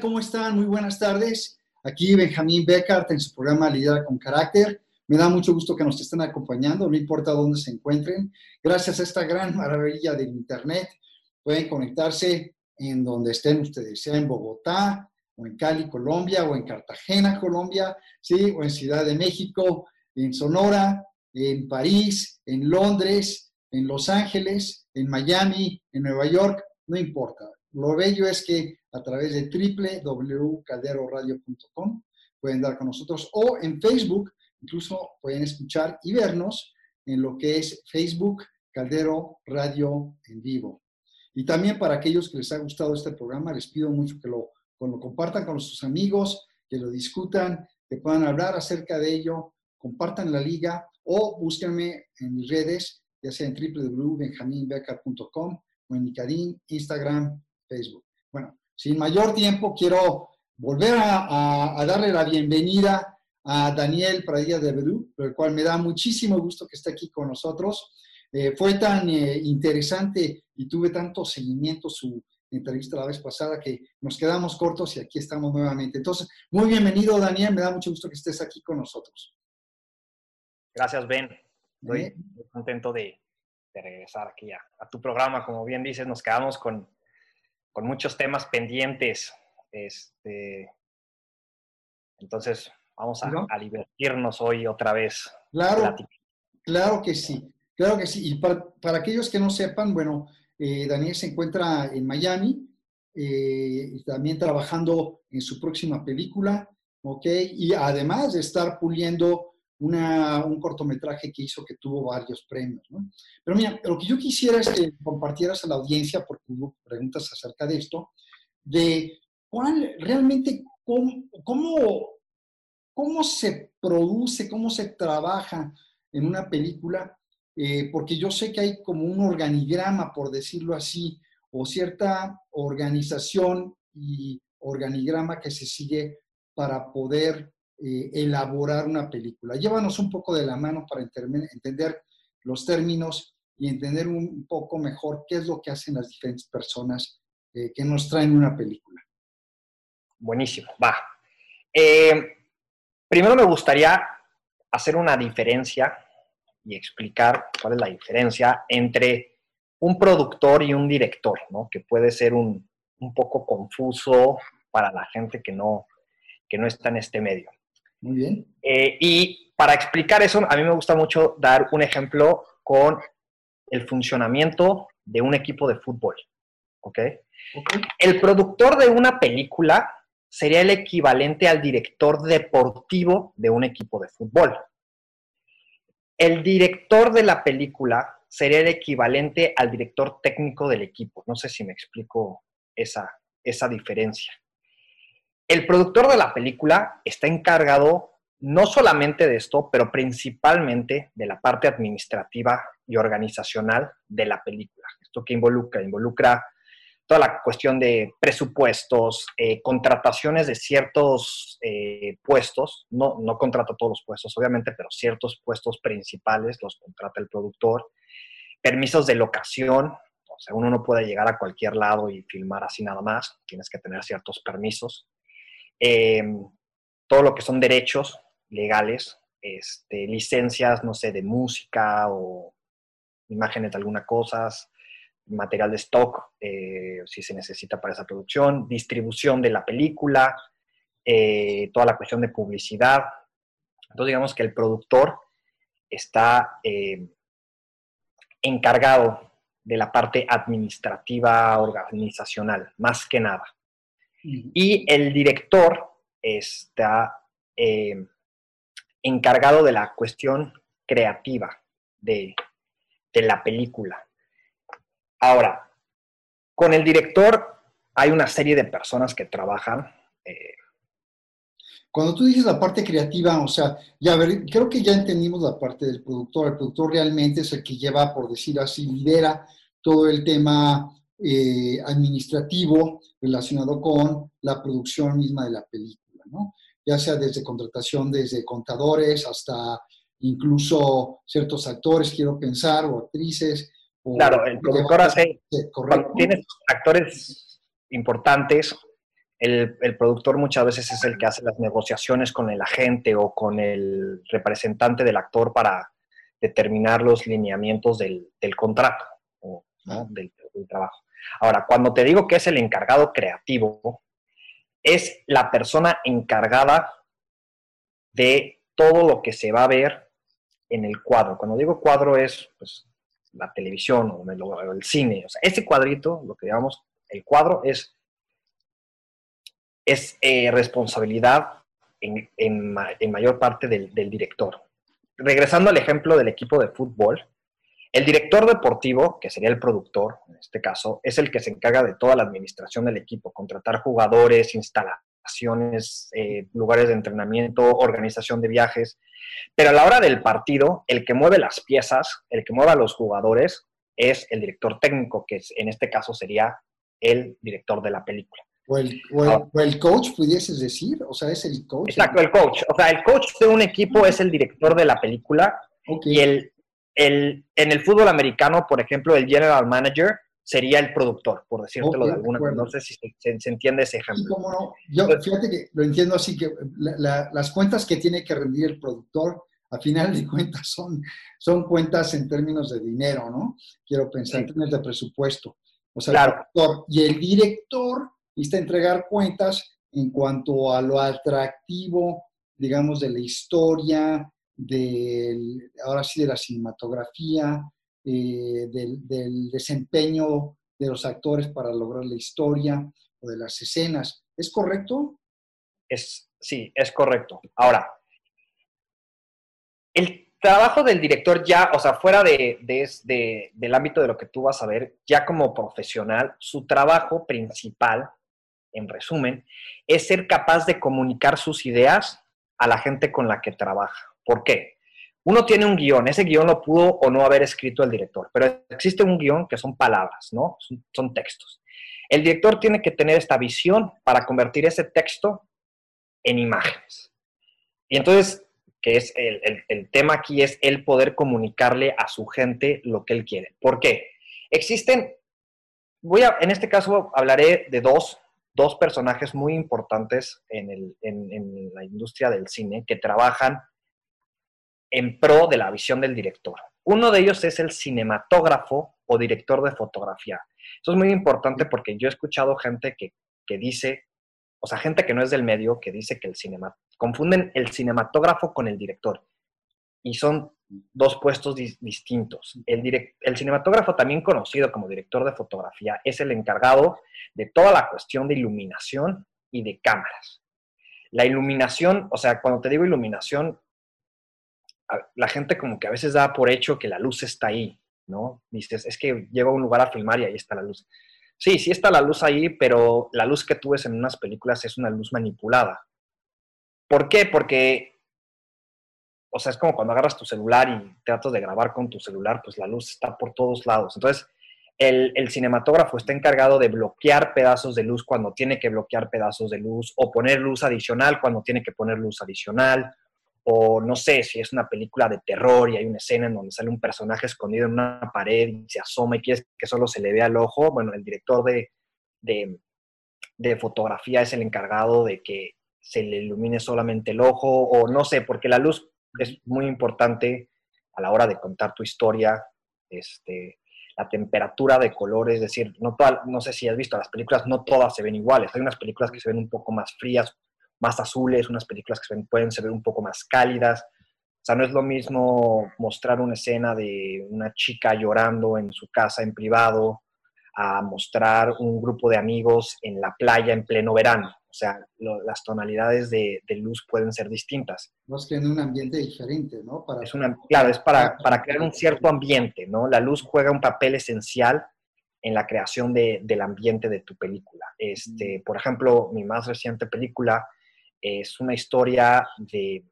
¿Cómo están? Muy buenas tardes. Aquí Benjamín Beckart en su programa Lidera con Carácter. Me da mucho gusto que nos estén acompañando, no importa dónde se encuentren. Gracias a esta gran maravilla del Internet, pueden conectarse en donde estén ustedes, sea en Bogotá, o en Cali, Colombia, o en Cartagena, Colombia, ¿sí? o en Ciudad de México, en Sonora, en París, en Londres, en Los Ángeles, en Miami, en Nueva York, no importa. Lo bello es que a través de www.calderoradio.com pueden dar con nosotros o en Facebook, incluso pueden escuchar y vernos en lo que es Facebook Caldero Radio en vivo. Y también para aquellos que les ha gustado este programa, les pido mucho que lo, compartan con sus amigos, que lo discutan, que puedan hablar acerca de ello, compartan la liga o búsquenme en mis redes, ya sea en www.benjaminbecker.com o en LinkedIn, Instagram, Facebook. Bueno, sin mayor tiempo, quiero volver a, darle la bienvenida a Daniel Pradilla de Bedú, por el cual me da muchísimo gusto que esté aquí con nosotros. Eh, fue tan eh, interesante y tuve tanto seguimiento su entrevista la vez pasada que nos quedamos cortos y aquí estamos nuevamente. Entonces, muy bienvenido Daniel, me da mucho gusto que estés aquí con nosotros. Gracias Ben, estoy ¿Eh? muy contento de, regresar aquí a, tu programa. Como bien dices, nos quedamos con, con muchos temas pendientes. Este, entonces, vamos a, divertirnos hoy otra vez. Claro, claro que sí, claro que sí. Y para, aquellos que no sepan, bueno, eh, Daniel se encuentra en Miami, eh, también trabajando en su próxima película, ¿ok? Y además de estar puliendo un cortometraje que hizo que tuvo varios premios. ¿no? Pero mira, lo que yo quisiera es que compartieras a la audiencia, porque hubo preguntas acerca de esto, de cuál realmente, cómo, cómo, se produce, cómo se trabaja en una película, eh, porque yo sé que hay como un organigrama, por decirlo así, o cierta organización y organigrama que se sigue para poder eh, elaborar una película. Llévanos un poco de la mano para entender los términos y entender un poco mejor qué es lo que hacen las diferentes personas eh, que nos traen una película. Buenísimo, va. Eh, primero me gustaría hacer una diferencia y explicar cuál es la diferencia entre un productor y un director, ¿no? que puede ser un, un poco confuso para la gente que no, que no está en este medio. Muy bien. Eh, y para explicar eso, a mí me gusta mucho dar un ejemplo con el funcionamiento de un equipo de fútbol. ¿Ok? El productor de una película sería el equivalente al director deportivo de un equipo de fútbol. El director de la película sería el equivalente al director técnico del equipo. No sé si me explico esa, esa diferencia. El productor de la película está encargado no solamente de esto, pero principalmente de la parte administrativa y organizacional de la película. ¿Esto que involucra? Involucra toda la cuestión de presupuestos, eh, contrataciones de ciertos eh, puestos, no, no contrata todos los puestos, obviamente, pero ciertos puestos principales los contrata el productor, permisos de locación, o sea, uno no puede llegar a cualquier lado y filmar así nada más, tienes que tener ciertos permisos, eh, todo lo que son derechos legales, este, licencias, no sé, de música o imágenes de alguna cosa, material de stock, eh, si se necesita para esa producción, distribución de la película, eh, toda la cuestión de publicidad. Entonces, digamos que el productor está encargado de la parte administrativa organizacional, más que nada. Y el director está eh, encargado de la cuestión creativa de, la película. Ahora, con el director hay una serie de personas que trabajan. Eh, Cuando tú dices la parte creativa, o sea, ya ver, creo que ya entendimos la parte del productor. El productor realmente es el que lleva, por decir así, lidera todo el tema eh, administrativo relacionado con la producción misma de la película, ¿no? Ya sea desde contratación, desde contadores hasta incluso ciertos actores, quiero pensar, o actrices. claro, el productor hace, tienes actores importantes, el, productor muchas veces es el que hace las negociaciones con el agente o con el representante del actor para determinar los lineamientos del, contrato o del, trabajo. Ahora, cuando te digo que es el encargado creativo, es la persona encargada de todo lo que se va a ver en el cuadro. Cuando digo cuadro es pues, la televisión o el, cine. O sea, ese cuadrito, lo que llamamos el cuadro, es, es eh, responsabilidad en, mayor parte del director. Regresando al ejemplo del equipo de fútbol, el director deportivo, que sería el productor en este caso, es el que se encarga de toda la administración del equipo, contratar jugadores, instalaciones, eh, lugares de entrenamiento, organización de viajes. Pero a la hora del partido, el que mueve las piezas, el que mueve a los jugadores, es el director técnico, que en este caso sería el director de la película. O el, o, el, coach, pudieses decir, o sea, es el coach. Exacto, el coach. O sea, el coach de un equipo es el director de la película y el el, en el fútbol americano, por ejemplo, el general manager sería el productor, por decírtelo de alguna manera. No sé si se, entiende ese ejemplo. Sí, cómo no. Yo, fíjate que lo entiendo así, que las cuentas que tiene que rendir el productor, a final de cuentas, son, son cuentas en términos de dinero, ¿no? Quiero pensar en términos de presupuesto. O sea, el productor y el director necesita entregar cuentas en cuanto a lo atractivo, digamos, de la historia, ahora sí, de la cinematografía, eh, del, desempeño de los actores para lograr la historia o de las escenas. ¿Es correcto? Es, sí, es correcto. Ahora, el trabajo del director ya, o sea, fuera de, del ámbito de lo que tú vas a ver, ya como profesional, su trabajo principal, en resumen, es ser capaz de comunicar sus ideas a la gente con la que trabaja. ¿Por qué? Uno tiene un guion, ese guion lo pudo o no haber escrito el director, pero existe un guion que son palabras, ¿no? Son, textos. El director tiene que tener esta visión para convertir ese texto en imágenes. Y entonces, que es el, tema aquí, es el poder comunicarle a su gente lo que él quiere. ¿Por qué? Existen, voy a, en este caso hablaré de dos, dos personajes muy importantes en, en la industria del cine que trabajan en pro de la visión del director. Uno de ellos es el cinematógrafo o director de fotografía. Eso es muy importante porque yo he escuchado gente que, dice, o sea, gente que no es del medio, que dice que el cinema, confunden el cinematógrafo con el director. Y son dos puestos distintos. El, el cinematógrafo, también conocido como director de fotografía, es el encargado de toda la cuestión de iluminación y de cámaras. La iluminación, o sea, cuando te digo iluminación, la gente como que a veces da por hecho que la luz está ahí, ¿no? Dices, es que llego a un lugar a filmar y ahí está la luz. Sí, sí está la luz ahí, pero la luz que tú ves en unas películas es una luz manipulada. ¿Por qué? Porque, o sea, es como cuando agarras tu celular y tratas de grabar con tu celular, pues la luz está por todos lados. Entonces, el, el, cinematógrafo está encargado de bloquear pedazos de luz cuando tiene que bloquear pedazos de luz, o poner luz adicional cuando tiene que poner luz adicional, o no sé, si es una película de terror y hay una escena en donde sale un personaje escondido en una pared y se asoma y quieres que solo se le vea el ojo, bueno, el director de, de, fotografía es el encargado de que se le ilumine solamente el ojo, o no sé, porque la luz es muy importante a la hora de contar tu historia, este, la temperatura de color, es decir, no, no sé si has visto las películas, no todas se ven iguales, hay unas películas que se ven un poco más frías, más azules, unas películas que pueden ser un poco más cálidas. O sea, no es lo mismo mostrar una escena de una chica llorando en su casa en privado a mostrar un grupo de amigos en la playa en pleno verano. O sea, las tonalidades de, luz pueden ser distintas. Que en un ambiente diferente, ¿no? Para... Es una, claro, es para, para, crear un cierto ambiente, ¿no? La luz juega un papel esencial en la creación de, del ambiente de tu película. Este, por ejemplo, mi más reciente película es una historia de,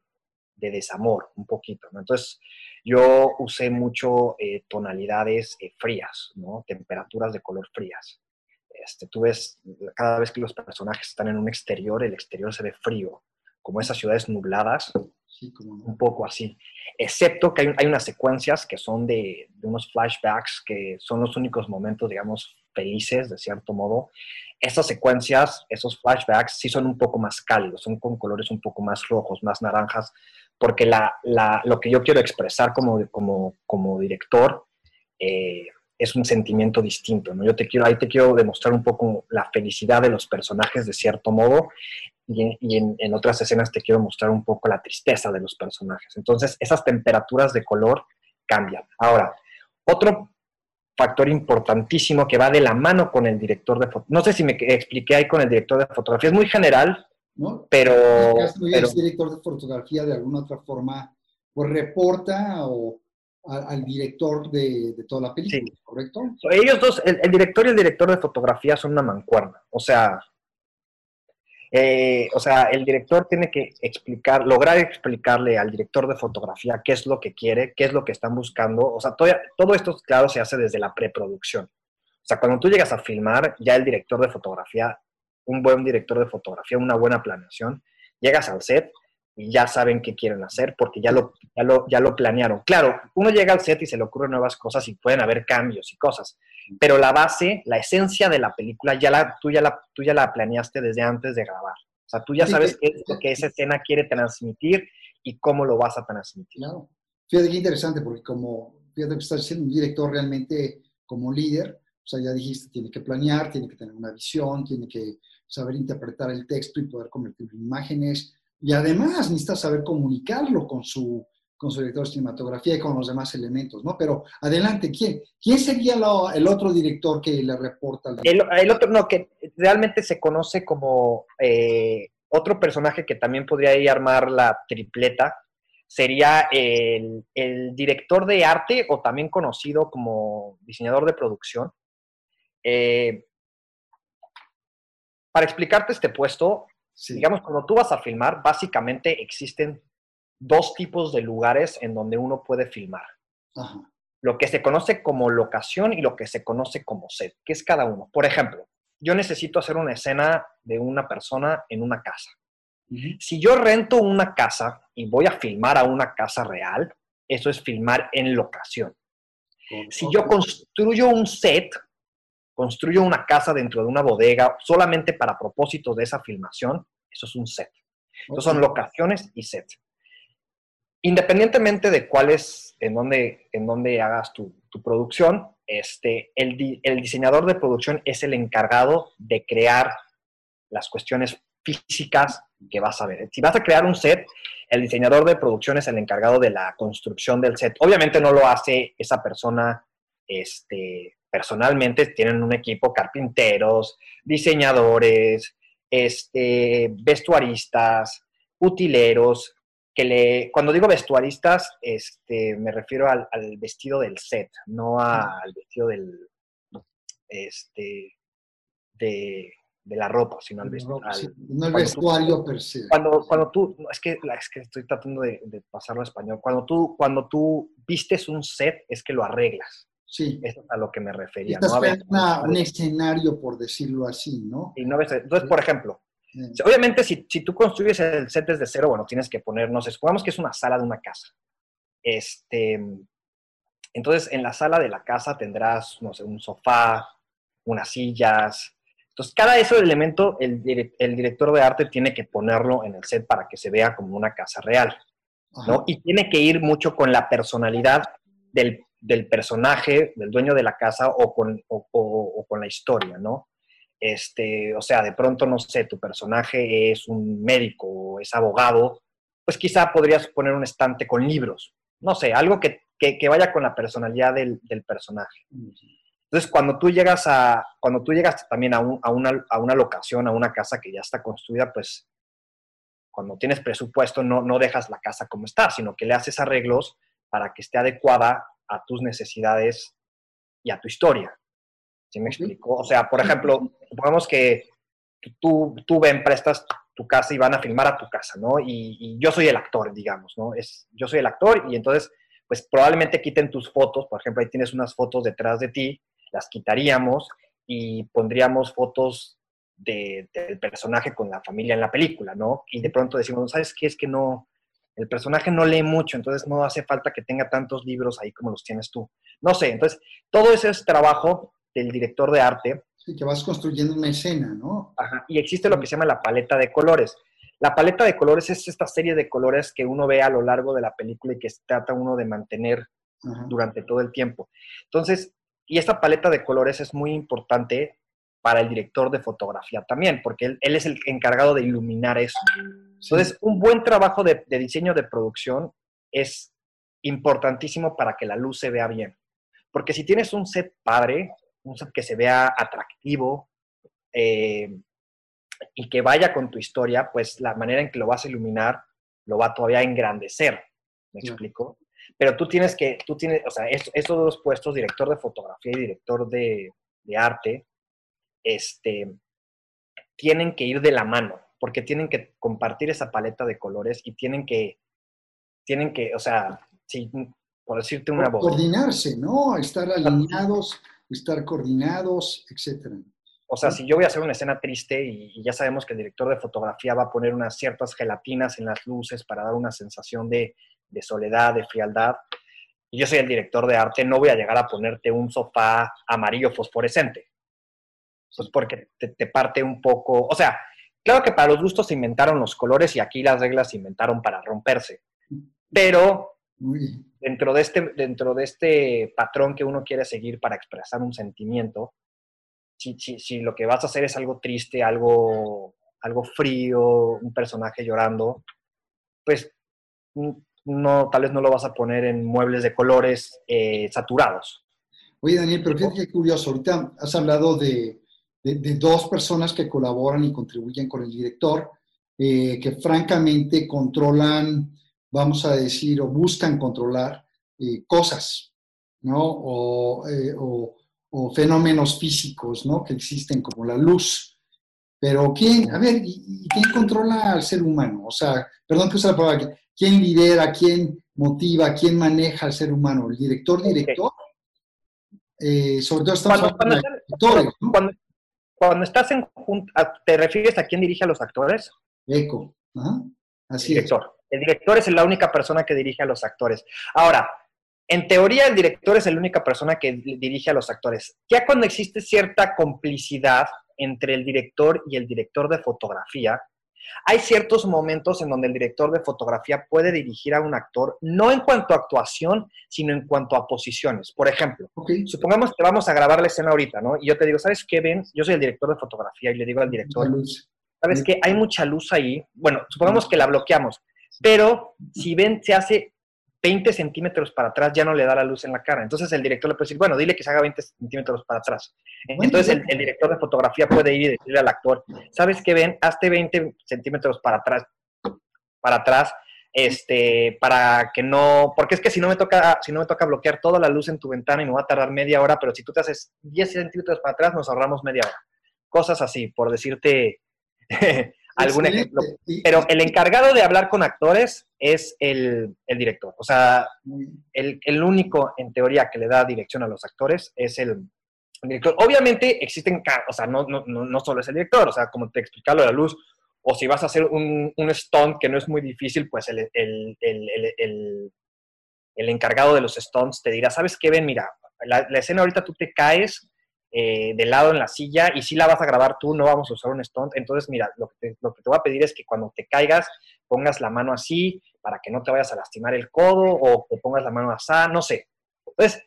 desamor, un poquito, Entonces, yo usé mucho eh, tonalidades eh, frías, ¿no? Temperaturas de color frías. Este, tú ves, cada vez que los personajes están en un exterior, el exterior se ve frío, como esas ciudades nubladas, un poco así. Excepto que hay, unas secuencias que son de, de, unos flashbacks que son los únicos momentos, digamos, felices, de cierto modo. Estas secuencias, esos flashbacks, sí son un poco más cálidos, son con colores un poco más rojos, más naranjas, porque la, lo que yo quiero expresar como, como, como director eh, es un sentimiento distinto, ¿no? Yo te quiero, ahí te quiero demostrar un poco la felicidad de los personajes de cierto modo y, en, otras escenas te quiero mostrar un poco la tristeza de los personajes. Entonces, esas temperaturas de color cambian. Ahora, otro factor importantísimo que va de la mano con el director de fotografía. No sé si me expliqué ahí con el director de fotografía, es muy general, ¿no? pero... El director de fotografía de alguna otra forma, pues reporta o al director de, toda la película, ¿correcto? Ellos dos, el, director y el director de fotografía son una mancuerna. O sea, eh, o sea, el director tiene que explicar, lograr explicarle al director de fotografía qué es lo que quiere, qué es lo que están buscando. O sea, todo, todo esto, claro, se hace desde la preproducción. O sea, cuando tú llegas a filmar, ya el director de fotografía, un buen director de fotografía, una buena planeación, llegas al set y ya saben qué quieren hacer porque ya lo, ya lo, ya lo planearon. Claro, uno llega al set y se le ocurren nuevas cosas y pueden haber cambios y cosas, pero la base, la esencia de la película, ya la, tú, ya la, tú ya la planeaste desde antes de grabar. O sea, tú ya sabes qué es lo que esa escena quiere transmitir y cómo lo vas a transmitir. Claro. Fíjate qué interesante, porque como, fíjate que estás siendo un director realmente como líder, o sea, ya dijiste, tiene que planear, tiene que tener una visión, tiene que saber interpretar el texto y poder convertirlo en imágenes, y además necesita saber comunicarlo con su, con su director de cinematografía y con los demás elementos, ¿no? Pero adelante, ¿quién, quién sería el otro director que le reporta? Al el, el, otro, no, que realmente se conoce como eh, otro personaje que también podría ir a armar la tripleta, sería el, el, director de arte o también conocido como diseñador de producción. Eh, para explicarte este puesto, Digamos, cuando tú vas a filmar, básicamente existen dos tipos de lugares en donde uno puede filmar. Lo que se conoce como locación y lo que se conoce como set, que es cada uno. Por ejemplo, yo necesito hacer una escena de una persona en una casa. Si yo rento una casa y voy a filmar a una casa real, eso es filmar en locación. Si yo construyo un set, construyo una casa dentro de una bodega solamente para propósitos de esa filmación, eso es un set. Entonces son locaciones y set. Independientemente de cuál es, en dónde, en dónde hagas tu, producción, este, el, el, diseñador de producción es el encargado de crear las cuestiones físicas que vas a ver. Si vas a crear un set, el diseñador de producción es el encargado de la construcción del set. Obviamente no lo hace esa persona este, personalmente tienen un equipo carpinteros, diseñadores, este, vestuaristas, utileros, que le, cuando digo vestuaristas, este, me refiero al, vestido del set, no al vestido del, este, de, la ropa, sino al vestido. no el vestuario per se. Cuando, cuando tú, es que, es que estoy tratando de, de pasarlo a español, cuando tú, cuando tú vistes un set es que lo arreglas. Sí. Eso es a lo que me refería. ¿no? un escenario, por decirlo así, ¿no? Y no entonces, por ejemplo, obviamente si, si, tú construyes el set desde cero, bueno, tienes que poner, no sé, supongamos que es una sala de una casa. Este, entonces, en la sala de la casa tendrás, no sé, un sofá, unas sillas. Entonces, cada ese elemento, el, el director de arte tiene que ponerlo en el set para que se vea como una casa real. ¿no? Y tiene que ir mucho con la personalidad del del personaje, del dueño de la casa o con, o, con la historia, ¿no? Este, o sea, de pronto, no sé, tu personaje es un médico o es abogado, pues quizá podrías poner un estante con libros, no sé, algo que, vaya con la personalidad del, personaje. Entonces, cuando tú llegas a, cuando tú llegas también a, a, una, a, una, locación, a una casa que ya está construida, pues cuando tienes presupuesto no, no dejas la casa como está, sino que le haces arreglos para que esté adecuada a tus necesidades y a tu historia. ¿Sí me explico? O sea, por ejemplo, supongamos que tú, tú ven, prestas tu casa y van a filmar a tu casa, ¿no? Y, yo soy el actor, digamos, ¿no? Es, yo soy el actor y entonces, pues probablemente quiten tus fotos, por ejemplo, ahí tienes unas fotos detrás de ti, las quitaríamos y pondríamos fotos del personaje con la familia en la película, ¿no? Y de pronto decimos, ¿sabes qué? Es que no, el personaje no lee mucho, entonces no hace falta que tenga tantos libros ahí como los tienes tú. No sé, entonces todo ese trabajo del director de arte. Sí, que vas construyendo una escena, ¿no? Ajá, y existe lo que se llama la paleta de colores. La paleta de colores es esta serie de colores que uno ve a lo largo de la película y que trata uno de mantener durante todo el tiempo. Entonces, y esta paleta de colores es muy importante para el director de fotografía también, porque él, es el encargado de iluminar eso. Entonces, un buen trabajo de, diseño de producción es importantísimo para que la luz se vea bien. Porque si tienes un set padre, un set que se vea atractivo eh, y que vaya con tu historia, pues la manera en que lo vas a iluminar lo va todavía a engrandecer. ¿Me explico? Pero tú tienes que, tú tienes, o sea, estos dos puestos, director de fotografía y director de, de arte, este, tienen que ir de la mano, porque tienen que compartir esa paleta de colores y tienen que, tienen que, o sea, si, por decirte una voz. Coordinarse, ¿no? Estar alineados, estar coordinados, etcétera. O sea, si yo voy a hacer una escena triste y, ya sabemos que el director de fotografía va a poner unas ciertas gelatinas en las luces para dar una sensación de, de soledad, de frialdad, y yo soy el director de arte, no voy a llegar a ponerte un sofá amarillo fosforescente pues porque te, parte un poco, o sea, claro que para los gustos se inventaron los colores y aquí las reglas se inventaron para romperse, pero dentro de este, dentro de este patrón que uno quiere seguir para expresar un sentimiento, si, si, lo que vas a hacer es algo triste, algo, algo frío, un personaje llorando, pues no, tal vez no lo vas a poner en muebles de colores eh, saturados. Oye, Daniel, pero fíjate qué curioso. Ahorita has hablado de, de, dos personas que colaboran y contribuyen con el director, eh, que francamente controlan, vamos a decir, o buscan controlar eh, cosas, ¿no? Eh, o, fenómenos físicos, ¿no? Que existen como la luz. Pero ¿quién, a ver, ¿y, quién controla al ser humano? O sea, perdón que use la palabra, ¿quién lidera, quién motiva, quién maneja al ser humano? ¿El director, director? sobre todo estamos hablando de actores, ¿no? Cuando estás en ¿te refieres a quién dirige a los actores? Eco. Así director. El director es la única persona que dirige a los actores. Ahora, en teoría el director es la única persona que dirige a los actores. Ya cuando existe cierta complicidad entre el director y el director de fotografía, hay ciertos momentos en donde el director de fotografía puede dirigir a un actor, no en cuanto a actuación, sino en cuanto a posiciones. Por ejemplo, supongamos que vamos a grabar la escena ahorita, ¿no? Y yo te digo, ¿sabes qué, Ben? Yo soy el director de fotografía y le digo al director, ¿sabes qué? Hay mucha luz ahí. Bueno, supongamos que la bloqueamos, pero si Ben se hace 20 centímetros para atrás ya no le da la luz en la cara. Entonces el director le puede decir, bueno, dile que se haga 20 centímetros para atrás. Entonces el, director de fotografía puede ir y decirle al actor, ¿sabes qué ven? Hazte 20 centímetros para atrás, para atrás, este, para que no, porque es que si no me toca, si no me toca bloquear toda la luz en tu ventana y me va a tardar media hora, pero si tú te haces 10 centímetros para atrás, nos ahorramos media hora. Cosas así, por decirte algún ejemplo. Pero el encargado de hablar con actores es el, director. O sea, el, único, en teoría, que le da dirección a los actores es el, director. Obviamente existen, o sea, no, no, no, solo es el director, o sea, como te explicaba la luz, o si vas a hacer un, un stunt que no es muy difícil, pues el, el, encargado de los stunts te dirá, ¿sabes qué? Ven, mira, la, la escena ahorita tú te caes, eh, de lado en la silla y si la vas a grabar tú, no vamos a usar un stunt. Entonces, mira, lo que, te, voy a pedir es que cuando te caigas pongas la mano así para que no te vayas a lastimar el codo o que pongas la mano así, no sé. Entonces,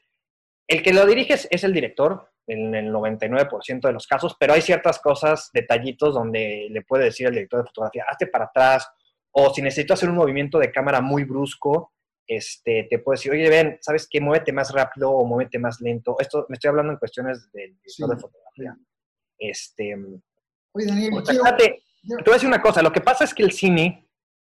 el que lo diriges es el director en el 99% de los casos, pero hay ciertas cosas, detallitos donde le puede decir al director de fotografía, hazte para atrás o si necesito hacer un movimiento de cámara muy brusco, este, te puedo decir, oye, ven, ¿sabes qué? Muévete más rápido o muévete más lento. Esto me estoy hablando en cuestiones del director de fotografía. Este, oye, Daniel, te voy a decir una cosa, lo que pasa es que el cine,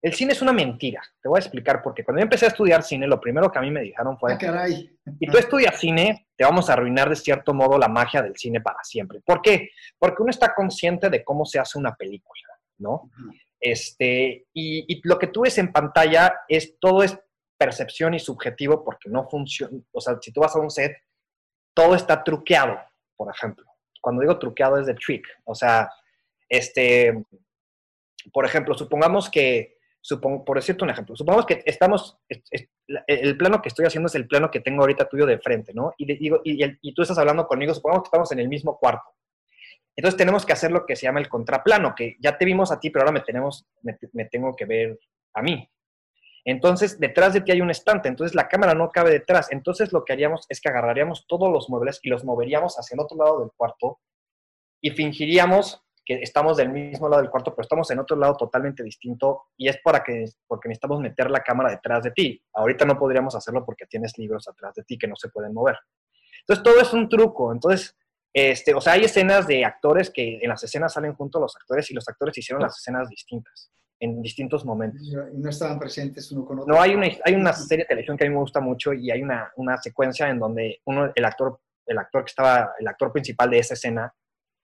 el cine es una mentira. Te voy a explicar porque cuando yo empecé a estudiar cine, lo primero que a mí me dijeron fue, ah, caray. si tú estudias cine, te vamos a arruinar de cierto modo la magia del cine para siempre. ¿Por qué? Porque uno está consciente de cómo se hace una película, ¿no? Este, y, y, lo que tú ves en pantalla es todo es percepción y subjetivo porque no funciona. O sea, si tú vas a un set, todo está truqueado, por ejemplo. Cuando digo truqueado es de trick. O sea, este, por ejemplo, supongamos que por decirte un ejemplo, supongamos que estamos, el plano que estoy haciendo es el plano que tengo ahorita tuyo de frente, ¿no? Y, digo, y, y, tú estás hablando conmigo, supongamos que estamos en el mismo cuarto. Entonces tenemos que hacer lo que se llama el contraplano, que ya te vimos a ti, pero ahora me, tenemos, me, tengo que ver a mí. Entonces, detrás de ti hay un estante, entonces la cámara no cabe detrás. Entonces, lo que haríamos es que agarraríamos todos los muebles y los moveríamos hacia el otro lado del cuarto y fingiríamos que estamos del mismo lado del cuarto, pero estamos en otro lado totalmente distinto y es para que, porque necesitamos meter la cámara detrás de ti. Ahorita no podríamos hacerlo porque tienes libros atrás de ti que no se pueden mover. Entonces, todo es un truco. Entonces, este, o sea, hay escenas de actores que en las escenas salen juntos los actores y los actores hicieron las escenas distintas en distintos momentos. Y no estaban presentes uno con otro. No, hay una, hay una serie de televisión que a mí me gusta mucho y hay una, una secuencia en donde uno, el actor, el actor que estaba, el actor principal de esa escena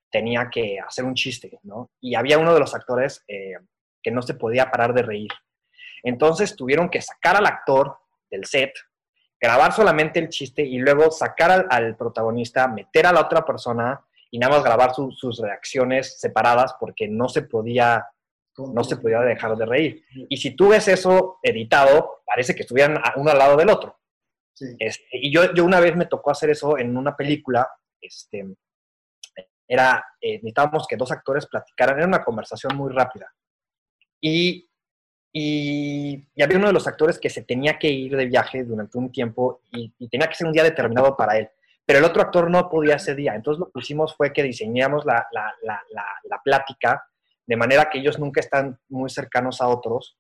tenía que hacer un chiste, ¿no? Y había uno de los actores eh, que no se podía parar de reír. Entonces tuvieron que sacar al actor del set, grabar solamente el chiste y luego sacar al, protagonista, meter a la otra persona y nada más grabar sus reacciones separadas porque no se podía no se podía dejar de reír. Y si tú ves eso editado, parece que estuvieran uno al lado del otro. Este, y yo, yo una vez me tocó hacer eso en una película, este, era, eh, necesitábamos que dos actores platicaran, era una conversación muy rápida. Y, y, había uno de los actores que se tenía que ir de viaje durante un tiempo y, tenía que ser un día determinado para él. Pero el otro actor no podía ese día. Entonces lo que hicimos fue que diseñamos la, la, la, la plática de manera que ellos nunca están muy cercanos a otros.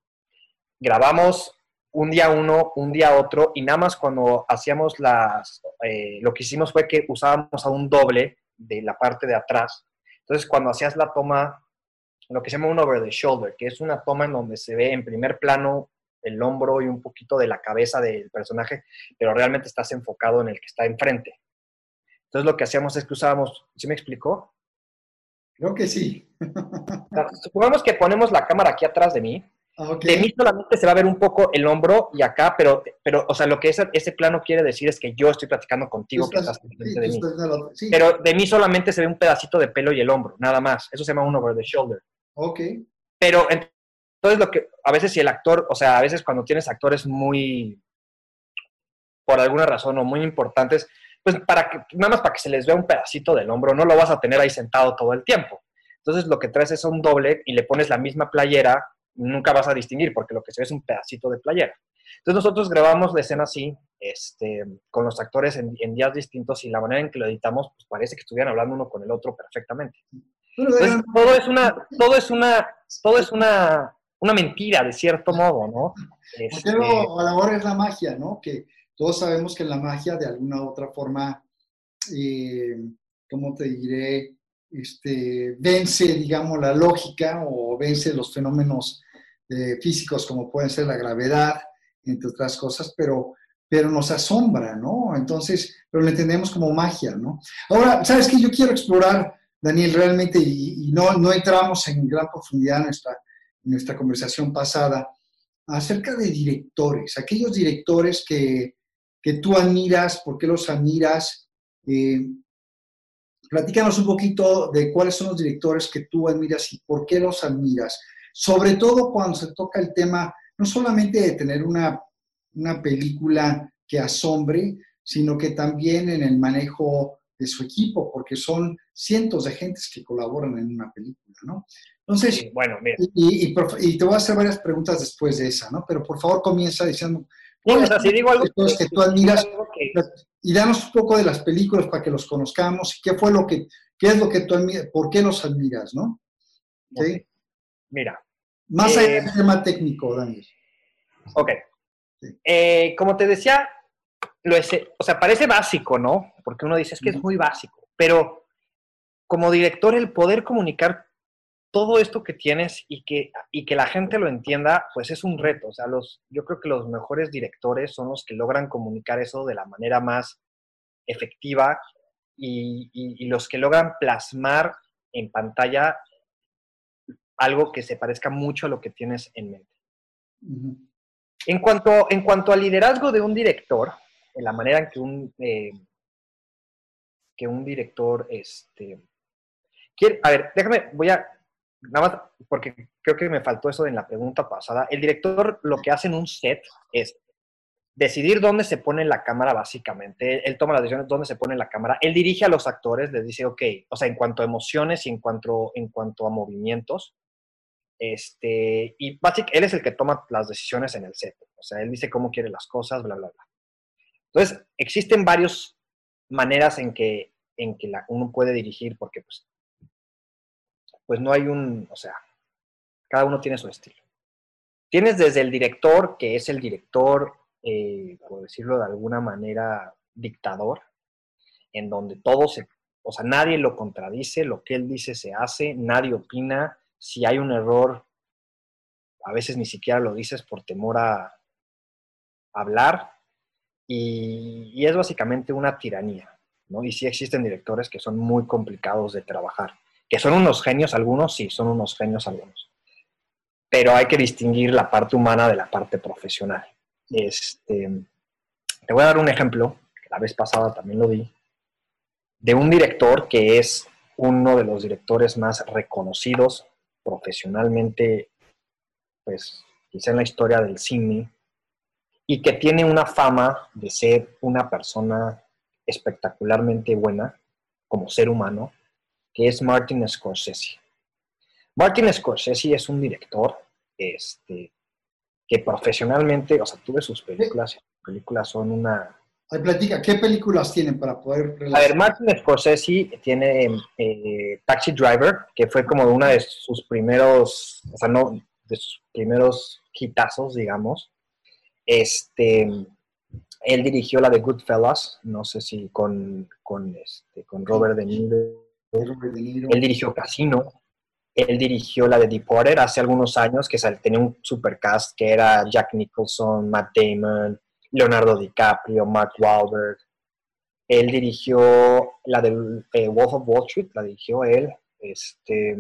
Grabamos un día uno, un día otro, y nada más cuando hacíamos las, eh, lo que hicimos fue que usábamos a un doble de la parte de atrás. Entonces, cuando hacías la toma, lo que se llama un over the shoulder, que es una toma en donde se ve en primer plano el hombro y un poquito de la cabeza del personaje, pero realmente estás enfocado en el que está enfrente. Entonces, lo que hacíamos es que usábamos, ¿sí me explicó? Creo que sí. Supongamos que ponemos la cámara aquí atrás de mí, de mí solamente se va a ver un poco el hombro y acá, pero, pero o sea, lo que ese, ese plano quiere decir es que yo estoy platicando contigo, que estás de mí. Pero de mí solamente se ve un pedacito de pelo y el hombro, nada más. Eso se llama un over the shoulder. Ok. Pero entonces lo que, a veces si el actor, o sea, a veces cuando tienes actores muy, por alguna razón o muy importantes, pues para que, nada más para que se les vea un pedacito del hombro, no lo vas a tener ahí sentado todo el tiempo. Entonces lo que traes es un doble y le pones la misma playera nunca vas a distinguir porque lo que se ve es un pedacito de playera. Entonces nosotros grabamos la escena así, este, con los actores en, días distintos y la manera en que lo editamos, pues parece que estuvieran hablando uno con el otro perfectamente. Entonces, todo es una, todo es una, todo es una, una mentira, de cierto modo, ¿no? Este... a la hora es la magia, ¿no? Que todos sabemos que la magia de alguna u otra forma, eh, ¿cómo te diré? Este, vence, digamos, la lógica o vence los fenómenos eh, físicos como pueden ser la gravedad, entre otras cosas, pero, pero nos asombra, ¿no? Entonces, pero lo entendemos como magia, ¿no? Ahora, ¿sabes qué? Yo quiero explorar, Daniel, realmente, y, no, no entramos en gran profundidad en nuestra, en nuestra conversación pasada, acerca de directores, aquellos directores que, que tú admiras, por qué los admiras. Eh, platícanos un poquito de cuáles son los directores que tú admiras y por qué los admiras sobre todo cuando se toca el tema no solamente de tener una, una película que asombre, sino que también en el manejo de su equipo, porque son cientos de gentes que colaboran en una película, ¿no? Entonces, bueno, mira. Y, te voy a hacer varias preguntas después de esa, ¿no? Pero por favor comienza diciendo, bueno, o digo algo que, tú admiras y danos un poco de las películas para que los conozcamos, qué fue lo que, qué es lo que tú admiras, por qué los admiras, ¿no? Mira, más allá eh, del tema técnico, Daniel. Ok. Eh, como te decía, lo es, o sea, parece básico, ¿no? Porque uno dice, es que es muy básico, pero como director, el poder comunicar todo esto que tienes y que, y que la gente lo entienda, pues es un reto. O sea, los, yo creo que los mejores directores son los que logran comunicar eso de la manera más efectiva y, y los que logran plasmar en pantalla algo que se parezca mucho a lo que tienes en mente. en, cuanto, en cuanto al liderazgo de un director, en la manera en que un, eh, que un director, este, quiere, a ver, déjame, voy a, nada más porque creo que me faltó eso en la pregunta pasada. El director lo que hace en un set es decidir dónde se pone la cámara, básicamente. Él, toma las decisiones dónde se pone la cámara. Él dirige a los actores, les dice, ok, o sea, en cuanto a emociones y en cuanto, en cuanto a movimientos. Este, y básicamente él es el que toma las decisiones en el set. O sea, él dice cómo quiere las cosas, bla, bla, bla. Entonces, existen varias maneras en que, en que la, uno puede dirigir, porque pues, pues no hay un, o sea, cada uno tiene su estilo. Tienes desde el director, que es el director eh, por decirlo de alguna manera, dictador, en donde todo se, o sea, nadie lo contradice, lo que él dice se hace, nadie opina, si hay un error, a veces ni siquiera lo dices por temor a hablar, y, es básicamente una tiranía, ¿no? Y sí existen directores que son muy complicados de trabajar, que son unos genios algunos, sí, son unos genios algunos, pero hay que distinguir la parte humana de la parte profesional. Este, te voy a dar un ejemplo, que la vez pasada también lo di, de un director que es uno de los directores más reconocidos profesionalmente, pues quizá en la historia del cine, y que tiene una fama de ser una persona espectacularmente buena como ser humano, que es Martin Scorsese. Martin Scorsese es un director este, que profesionalmente, o sea, tuve sus películas, sus películas son una... Ay, platica, ¿qué películas tienen para poder... A ver, Martin Scorsese tiene eh, Taxi Driver, que fue como una de sus primeros, o sea, no, de sus primeros hitazos, digamos. Este, él dirigió la de Goodfellas, no sé si con, con, este, con Robert De Niro. Él dirigió Casino, él dirigió la de Deported hace algunos años, que tenía un supercast que era Jack Nicholson, Matt Damon, Leonardo DiCaprio, Mark Wahlberg. Él dirigió la de eh, Wolf of Wall Street, la dirigió él. Este,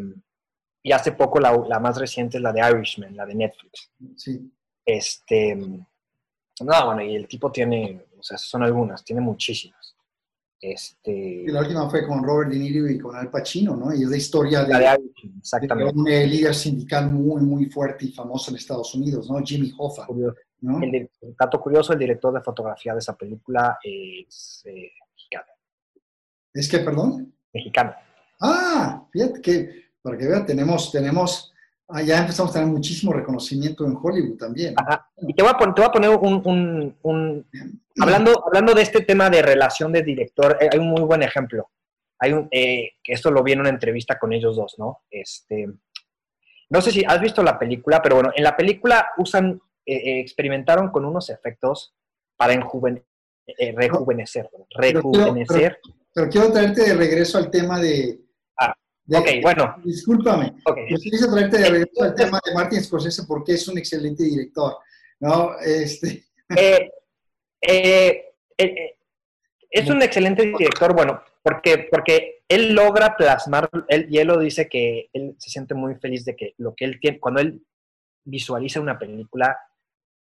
y hace poco la, más reciente es la de Irishman, la de Netflix. Sí. Este, no, bueno, y el tipo tiene, o sea, son algunas, tiene muchísimas. Este... Y la última fue con Robert De Niro y con Al Pacino, ¿no? Y es la historia de, exactamente. un líder sindical muy, muy fuerte y famoso en Estados Unidos, ¿no? Jimmy Hoffa. ¿no? El, dato curioso, el director de fotografía de esa película es eh, mexicano. ¿Es que, perdón? Mexicano. Ah, fíjate que, para que vean, tenemos, tenemos Ah, ya empezamos a tener muchísimo reconocimiento en Hollywood también. Y te voy a, te voy a poner un, hablando, hablando de este tema de relación de director, eh, hay un muy buen ejemplo. Hay un, eh, que esto lo vi en una entrevista con ellos dos, ¿no? Este, no sé si has visto la película, pero bueno, en la película usan, eh, experimentaron con unos efectos para rejuvenecer, rejuvenecer. pero, quiero traerte de regreso al tema de, ok, bueno. Discúlpame. Okay. Yo quise traerte de regreso al tema de Martin Scorsese porque es un excelente director, ¿no? Este... Eh, eh, eh, es un excelente director, bueno, porque, porque él logra plasmar, él, y él lo dice que él se siente muy feliz de que lo que él tiene, cuando él visualiza una película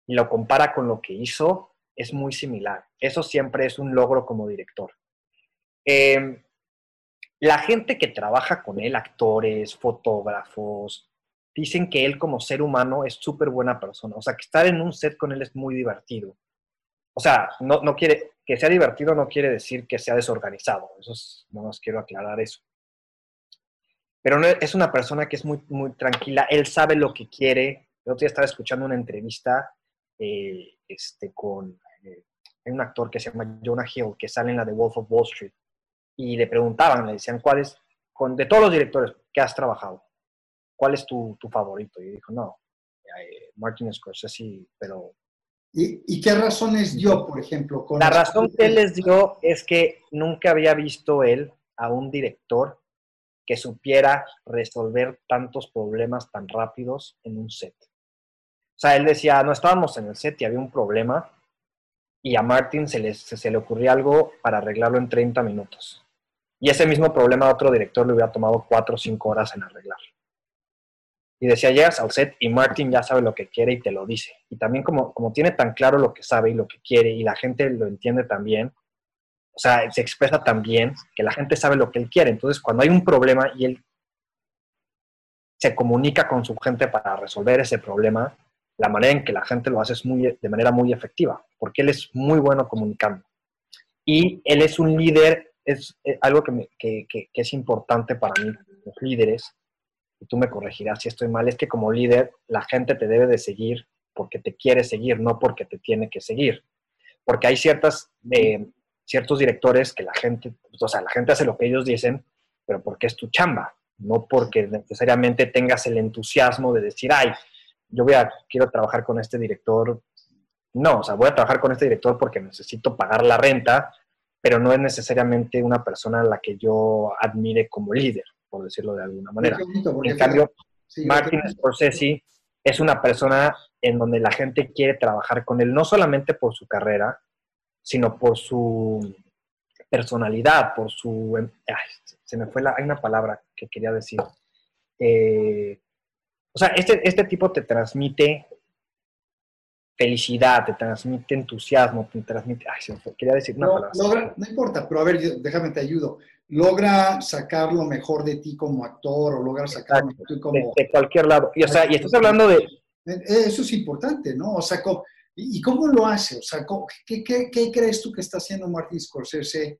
y lo compara con lo que hizo, es muy similar. Eso siempre es un logro como director. Eh, la gente que trabaja con él, actores, fotógrafos, dicen que él como ser humano es súper buena persona. O sea, que estar en un set con él es muy divertido. O sea, no, no quiere, que sea divertido no quiere decir que sea desorganizado. Eso no nos quiero aclarar eso. Pero es una persona que es muy, muy tranquila. Él sabe lo que quiere. El otro día estaba escuchando una entrevista eh, este, con eh, un actor que se llama Jonah Hill, que sale en la de Wolf of Wall Street y le preguntaban, le decían, ¿cuál es, con, de todos los directores que has trabajado, cuál es tu, tu favorito? Y dijo, no, eh, Martin Scorsese, pero... ¿Y, ¿Y, qué razones dio, por ejemplo? Con la razón que él les dio es que nunca había visto él a un director que supiera resolver tantos problemas tan rápidos en un set. O sea, él decía, no estábamos en el set y había un problema y a Martin se le, se le ocurría algo para arreglarlo en 30 minutos. Y ese mismo problema a otro director le hubiera tomado cuatro o cinco horas en arreglar. Y decía, llegas al set y Martin ya sabe lo que quiere y te lo dice. Y también como, como tiene tan claro lo que sabe y lo que quiere y la gente lo entiende también, o sea, se expresa tan bien que la gente sabe lo que él quiere. Entonces, cuando hay un problema y él se comunica con su gente para resolver ese problema, la manera en que la gente lo hace es muy, de manera muy efectiva, porque él es muy bueno comunicando. Y él es un líder, es, eh, algo que, que, es importante para mí, los líderes, y tú me corregirás si estoy mal, es que como líder la gente te debe de seguir porque te quiere seguir, no porque te tiene que seguir. Porque hay ciertas, eh, ciertos directores que la gente, o sea, la gente hace lo que ellos dicen, pero porque es tu chamba, no porque necesariamente tengas el entusiasmo de decir, ay, yo voy a, quiero trabajar con este director. No, o sea, voy a trabajar con este director porque necesito pagar la renta, pero no es necesariamente una persona a la que yo admire como líder, por decirlo de alguna manera. en cambio, Martin Scorsese es una persona en donde la gente quiere trabajar con él, no solamente por su carrera, sino por su personalidad, por su... se me fue la... Hay una palabra que quería decir. Eh, o sea, este, este tipo te transmite felicidad, te transmite entusiasmo, te transmite... Ay, se me fue, quería decir una no, palabra. no importa, pero a ver, déjame te ayudo. Logra sacar lo mejor de ti como actor o logra sacar lo mejor de ti como... De, cualquier lado. Y, o sea, y estás hablando de... Eh, eso es importante, ¿no? O sea, ¿y cómo lo hace? O sea, ¿qué, qué, qué crees tú que está haciendo Martin Scorsese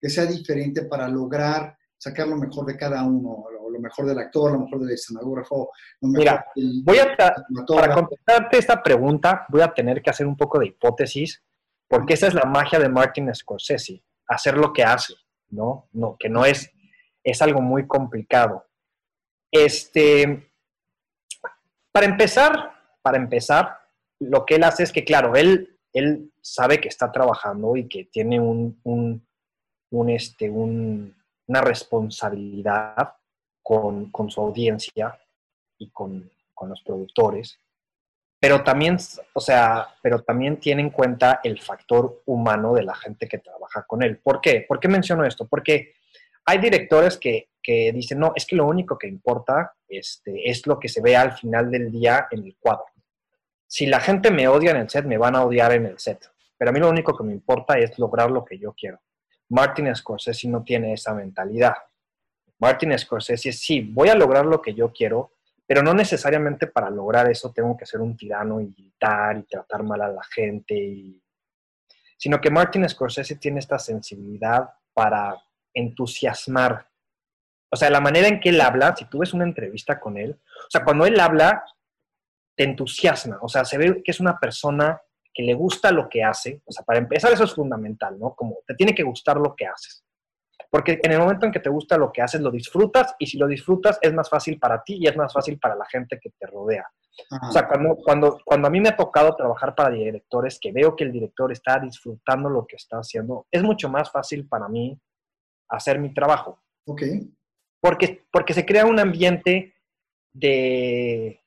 que sea diferente para lograr sacar lo mejor de cada uno, mejor del actor, lo mejor del escenógrafo. Mira, voy a para contestarte esta pregunta, voy a tener que hacer un poco de hipótesis, porque esa es la magia de Martin Scorsese, hacer lo que hace, ¿no? no que no es, es algo muy complicado. Este, para empezar, para empezar, lo que él hace es que, claro, él, él sabe que está trabajando y que tiene un un, este, una responsabilidad con, su audiencia y con, los productores, pero también, o sea, pero también tiene en cuenta el factor humano de la gente que trabaja con él. ¿Por qué? ¿Por qué menciono esto? Porque hay directores que, dicen, no, es que lo único que importa este, es lo que se ve al final del día en el cuadro. Si la gente me odia en el set, me van a odiar en el set. Pero a mí lo único que me importa es lograr lo que yo quiero. Martin Scorsese no tiene esa mentalidad. Martin Scorsese sí, voy a lograr lo que yo quiero, pero no necesariamente para lograr eso tengo que ser un tirano y gritar y tratar mal a la gente, sino que Martin Scorsese tiene esta sensibilidad para entusiasmar. O sea, la manera en que él habla, si tú ves una entrevista con él, o sea, cuando él habla, te entusiasma, o sea, se ve que es una persona que le gusta lo que hace, o sea, para empezar eso es fundamental, ¿no? Como te tiene que gustar lo que haces. Porque en el momento en que te gusta lo que haces, lo disfrutas y si lo disfrutas es más fácil para ti y es más fácil para la gente que te rodea. O sea, cuando, cuando, cuando a mí me ha tocado trabajar para directores, que veo que el director está disfrutando lo que está haciendo, es mucho más fácil para mí hacer mi trabajo. Ok. Porque, porque se crea un ambiente de,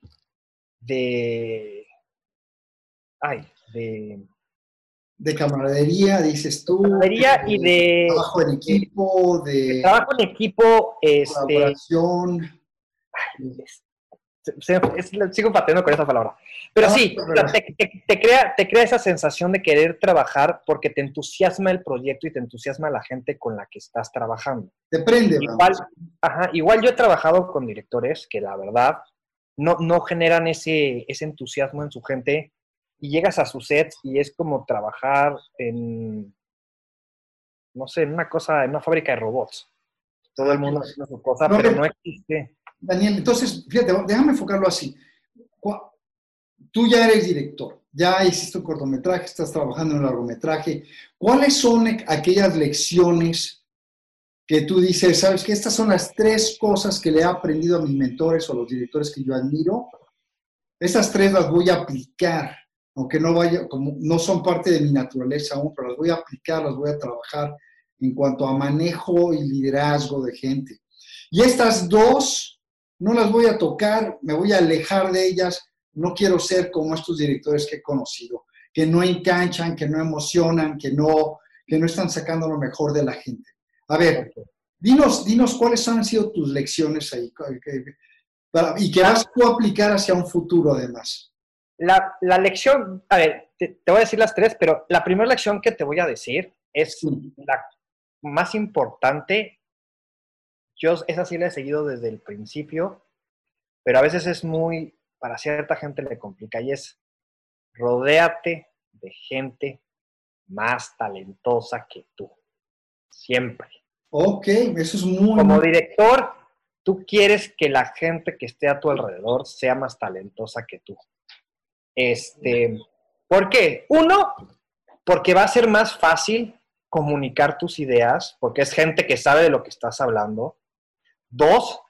de, ay, de... camaradería, dices tú. Camaradería y de... Trabajo en equipo, de... trabajo en equipo, este... Colaboración. sigo pateando con esa palabra. Pero sí, te, crea, te crea esa sensación de querer trabajar porque te entusiasma el proyecto y te entusiasma la gente con la que estás trabajando. Te prende. Igual, ajá, igual yo he trabajado con directores que la verdad no, no generan ese, ese entusiasmo en su gente y llegas a su set y es como trabajar en, no sé, en una cosa, en una fábrica de robots. Todo el mundo haciendo su cosa, pero no existe. Daniel, entonces, fíjate, déjame enfocarlo así. Tú ya eres director, ya hiciste un cortometraje, estás trabajando en un largometraje. ¿Cuáles son aquellas lecciones que tú dices, sabes que estas son las tres cosas que le he aprendido a mis mentores o a los directores que yo admiro? Esas tres las voy a aplicar aunque no vaya, como no son parte de mi naturaleza aún, pero las voy a aplicar, las voy a trabajar en cuanto a manejo y liderazgo de gente. Y estas dos no las voy a tocar, me voy a alejar de ellas, no quiero ser como estos directores que he conocido, que no enganchan, que no emocionan, que no, que no están sacando lo mejor de la gente. A ver, dinos, dinos cuáles han sido tus lecciones ahí y que vas a aplicar hacia un futuro además. La, la lección, a ver, te, voy a decir las tres, pero la primera lección que te voy a decir es la más importante. Yo esa sí la he seguido desde el principio. pero a veces es muy, para cierta gente le complica y es rodéate de gente más talentosa que tú. Siempre. Ok, eso es muy... Como director, tú quieres que la gente que esté a tu alrededor sea más talentosa que tú. Este, ¿Por qué? Uno, porque va a ser más fácil comunicar tus ideas, porque es gente que sabe de lo que estás hablando. Dos,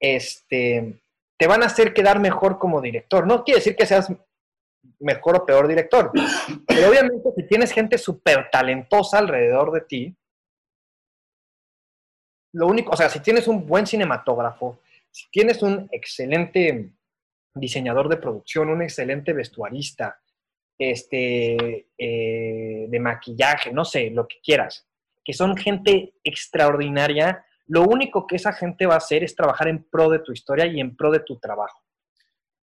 este, te van a hacer quedar mejor como director. No quiere decir que seas mejor o peor director, pero obviamente si tienes gente súper talentosa alrededor de ti, lo único, o sea, si tienes un buen cinematógrafo, si tienes un excelente diseñador de producción, un excelente vestuarista, este, eh, de maquillaje, no sé, lo que quieras, que son gente extraordinaria, lo único que esa gente va a hacer es trabajar en pro de tu historia y en pro de tu trabajo.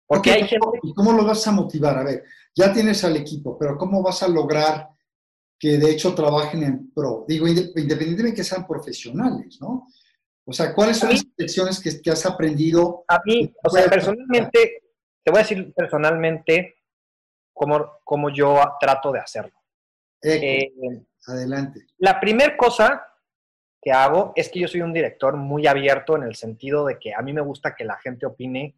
Porque hay gente... ¿Y cómo lo vas a motivar? A ver, ya tienes al equipo, pero ¿cómo vas a lograr que de hecho trabajen en pro? Digo, independientemente de que sean profesionales, ¿no? O sea, ¿cuáles son las lecciones que, has aprendido? A mí, o sea, personalmente, te voy a decir personalmente cómo, cómo yo trato de hacerlo. Eh, adelante. La primera cosa que hago es que yo soy un director muy abierto en el sentido de que a mí me gusta que la gente opine,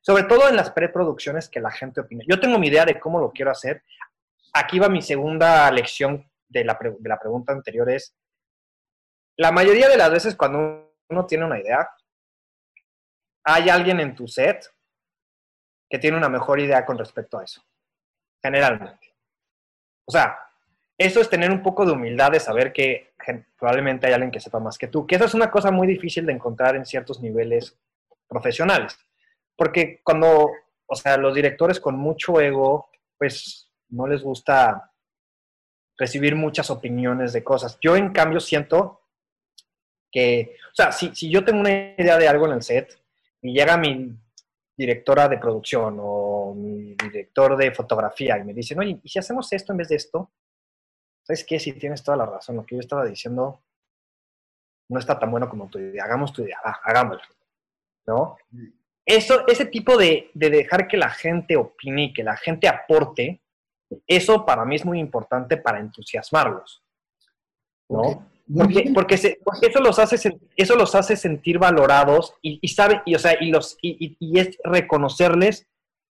sobre todo en las preproducciones, que la gente opine. Yo tengo mi idea de cómo lo quiero hacer. Aquí va mi segunda lección de la, de la pregunta anterior es, la mayoría de las veces cuando uno tiene una idea, hay alguien en tu set que tiene una mejor idea con respecto a eso, generalmente. O sea, eso es tener un poco de humildad de saber que probablemente hay alguien que sepa más que tú, que eso es una cosa muy difícil de encontrar en ciertos niveles profesionales, porque cuando, o sea, los directores con mucho ego, pues no les gusta recibir muchas opiniones de cosas. Yo en cambio siento o sea, si, si yo tengo una idea de algo en el set y llega mi directora de producción o mi director de fotografía y me dicen, oye, ¿y si hacemos esto en vez de esto? ¿Sabes qué? Si tienes toda la razón, lo que yo estaba diciendo no está tan bueno como tu idea. Hagamos tu idea, hagámoslo. ¿No? Eso, ese tipo de, de, dejar que la gente opine y que la gente aporte, eso para mí es muy importante para entusiasmarlos. ¿No? Porque, porque, eso, los hace, eso los hace sentir valorados y, y sabe, y, o sea, y, los, y, y, es reconocerles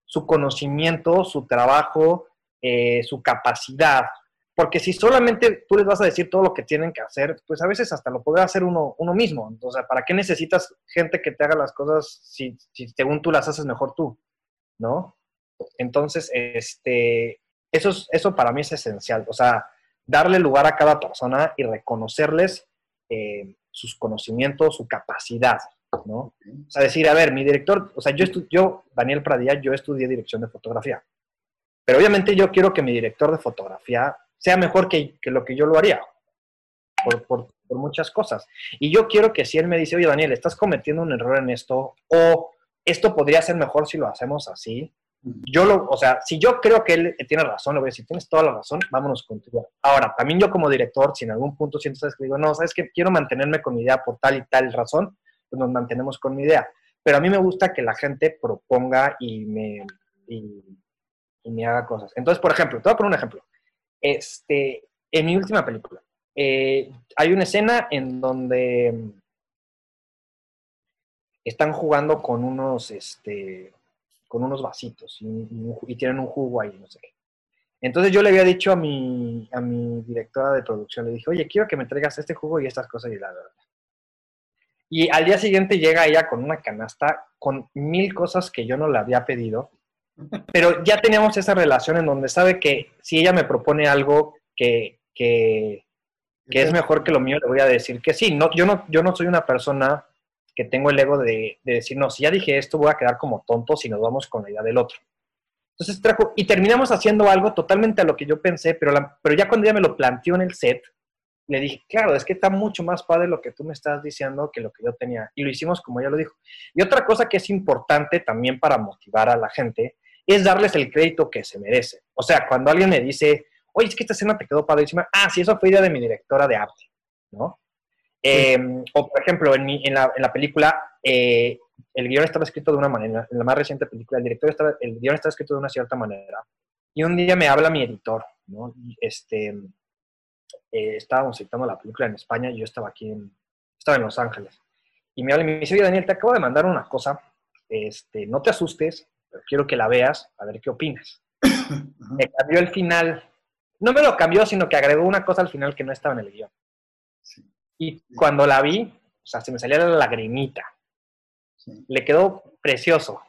su conocimiento, su trabajo, eh, su capacidad. Porque si solamente tú les vas a decir todo lo que tienen que hacer, pues a veces hasta lo puede hacer uno, uno mismo. Entonces, ¿para qué necesitas gente que te haga las cosas si, si según tú las haces mejor tú? ¿No? Entonces, este, eso, eso para mí es esencial. O sea, darle lugar a cada persona y reconocerles eh, sus conocimientos, su capacidad, ¿no? O sea, decir, a ver, mi director, o sea, yo, yo, Daniel Pradilla, yo estudié dirección de fotografía, pero obviamente yo quiero que mi director de fotografía sea mejor que, lo que yo lo haría, por, por, por, muchas cosas. Y yo quiero que si él me dice, oye, Daniel, estás cometiendo un error en esto, o esto podría ser mejor si lo hacemos así, yo lo, o sea, si yo creo que él tiene razón, lo voy a decir, tienes toda la razón, vámonos contigo. Ahora, también yo como director, si en algún punto siento que digo, no, sabes que quiero mantenerme con mi idea por tal y tal razón, pues nos mantenemos con mi idea. Pero a mí me gusta que la gente proponga y me, y, me haga cosas. Entonces, por ejemplo, te voy a poner un ejemplo. Este, en mi última película, eh, hay una escena en donde están jugando con unos, este, con unos vasitos y, tienen un jugo ahí, no sé qué. Entonces yo le había dicho a mi, a mi directora de producción, le dije, oye, quiero que me traigas este jugo y estas cosas y la verdad. Y al día siguiente llega ella con una canasta con mil cosas que yo no le había pedido, pero ya teníamos esa relación en donde sabe que si ella me propone algo que, que, que es mejor que lo mío, le voy a decir que sí. No, yo, no, yo no soy una persona que tengo el ego de, decir, no, si ya dije esto, voy a quedar como tonto si nos vamos con la idea del otro. Entonces trajo, y terminamos haciendo algo totalmente a lo que yo pensé, pero, pero ya cuando ella me lo planteó en el set, le dije, claro, es que está mucho más padre lo que tú me estás diciendo que lo que yo tenía. Y lo hicimos como ella lo dijo. Y otra cosa que es importante también para motivar a la gente es darles el crédito que se merece. O sea, cuando alguien me dice, oye, es que esta escena te quedó padrísima, ah, sí, eso fue idea de mi directora de arte, ¿no? Em, o, por ejemplo, en, la, película, eh, el guion estaba escrito de una manera, en la más reciente película, el director estaba, el guion estaba escrito de una cierta manera. Y un día me habla mi editor, ¿no? Este, eh, estábamos editando la película en España y yo estaba aquí en, estaba en Los Ángeles. Y me habla y me dice, oye Daniel, te acabo de mandar una cosa, este, no te asustes, pero quiero que la veas, a ver qué opinas. me cambió el final, no me lo cambió, sino que agregó una cosa al final que no estaba en el guion. Y cuando la vi, o sea, se me salía la lagrimita. Le quedó precioso.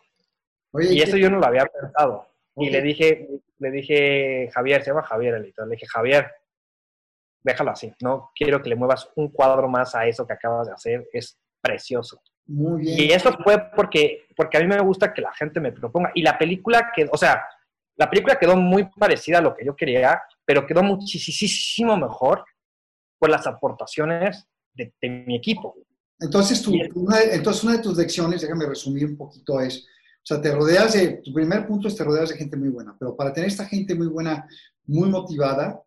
y eso yo no lo había pensado. Y le dije, le dije, Javier, se llama Javier el editor, le dije, Javier, déjalo así, no quiero que le muevas un cuadro más a eso que acabas de hacer, es precioso. Muy bien. Y eso fue porque, porque a mí me gusta que la gente me proponga. Y la película que, o sea, la película quedó muy parecida a lo que yo quería, pero quedó muchísimo mejor por las aportaciones de, mi equipo. Entonces, tu, una, entonces, una de tus lecciones, déjame resumir un poquito, es, o sea, te rodeas de, tu primer punto es te rodeas de gente muy buena, pero para tener esta gente muy buena, muy motivada,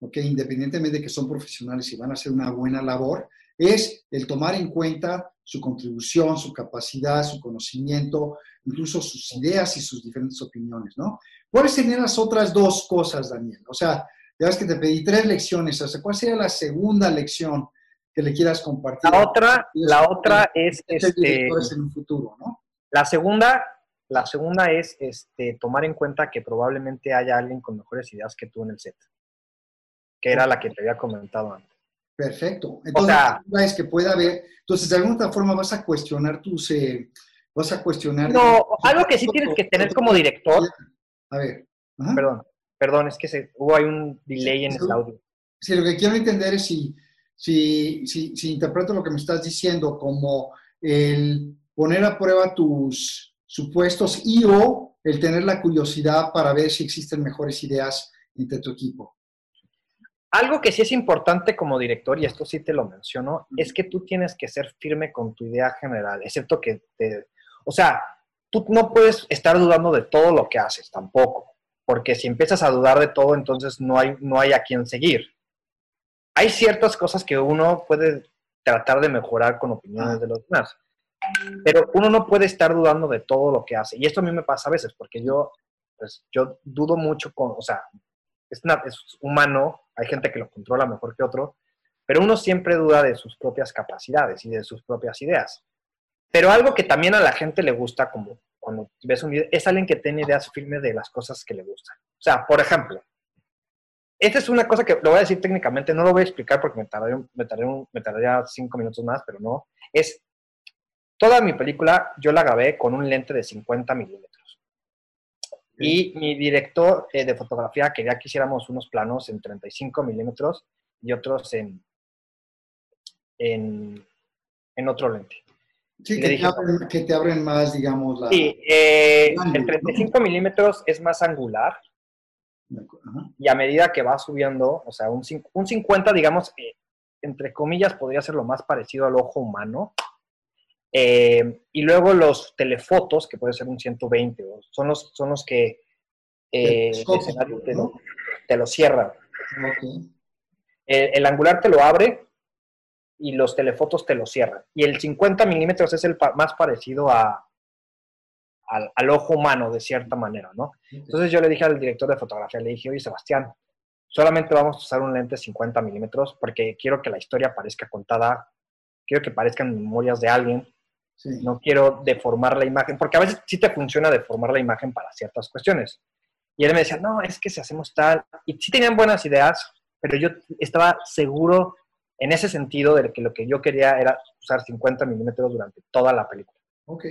¿ok? independientemente de que son profesionales y van a hacer una buena labor, es el tomar en cuenta su contribución, su capacidad, su conocimiento, incluso sus ideas y sus diferentes opiniones, ¿no? ¿Cuáles serían las otras dos cosas, Daniel? O sea, ya ves que te pedí tres lecciones, o sea, ¿cuál sería la segunda lección que le quieras compartir? La otra, la otra es, este, en un futuro, ¿no? La segunda, la segunda es este, tomar en cuenta que probablemente haya alguien con mejores ideas que tú en el set, que era la que te había comentado antes. Perfecto. Entonces, o sea, es que pueda haber, entonces de alguna forma vas a cuestionar tus, eh, vas a cuestionar. No, algo que sí tienes que tener como director. A ver. Perdón, perdón, es que se, hubo hay un delay en el audio. Sí, lo que quiero entender es si, si, si, si interpreto lo que me estás diciendo como el poner a prueba tus supuestos y o el tener la curiosidad para ver si existen mejores ideas entre tu equipo. Algo que sí es importante como director, y esto sí te lo menciono, es que tú tienes que ser firme con tu idea general, excepto que te... O sea, tú no puedes estar dudando de todo lo que haces tampoco, porque si empiezas a dudar de todo, entonces no hay, no hay a quien seguir. Hay ciertas cosas que uno puede tratar de mejorar con opiniones de los demás, pero uno no puede estar dudando de todo lo que hace. Y esto a mí me pasa a veces, porque yo, pues, yo dudo mucho con, o sea, es, es humano, hay gente que lo controla mejor que otro, pero uno siempre duda de sus propias capacidades y de sus propias ideas. Pero algo que también a la gente le gusta, como cuando ves un video, es alguien que tiene ideas firmes de las cosas que le gustan. O sea, por ejemplo, esta es una cosa que lo voy a decir técnicamente, no lo voy a explicar porque me tardaría, me me tardaría cinco minutos más, pero no. Es toda mi película, yo la grabé con un lente de 50 milímetros. Y mi director eh, de fotografía quería que hiciéramos unos planos en 35 milímetros y otros en, en, en otro lente. Sí, que, te abren, que, te abren, más, digamos, la... Sí, eh, el 35 milímetros es más angular. Y a medida que va subiendo, o sea, un, un 50, digamos, eh, entre comillas, podría ser lo más parecido al ojo humano. Eh, y luego los telefotos, que puede ser un 120, son los, son los que eh, el escenario te, lo, te lo cierran. El, angular te lo abre y los telefotos te lo cierran. Y el 50 milímetros es el más parecido a, al, al, ojo humano, de cierta manera, ¿no? Entonces yo le dije al director de fotografía, le dije, oye, Sebastián, solamente vamos a usar un lente 50 milímetros porque quiero que la historia parezca contada, quiero que parezcan memorias de alguien, no quiero deformar la imagen, porque a veces sí te funciona deformar la imagen para ciertas cuestiones. Y él me decía, no, es que si hacemos tal, y sí tenían buenas ideas, pero yo estaba seguro en ese sentido de que lo que yo quería era usar 50 milímetros durante toda la película. Ok.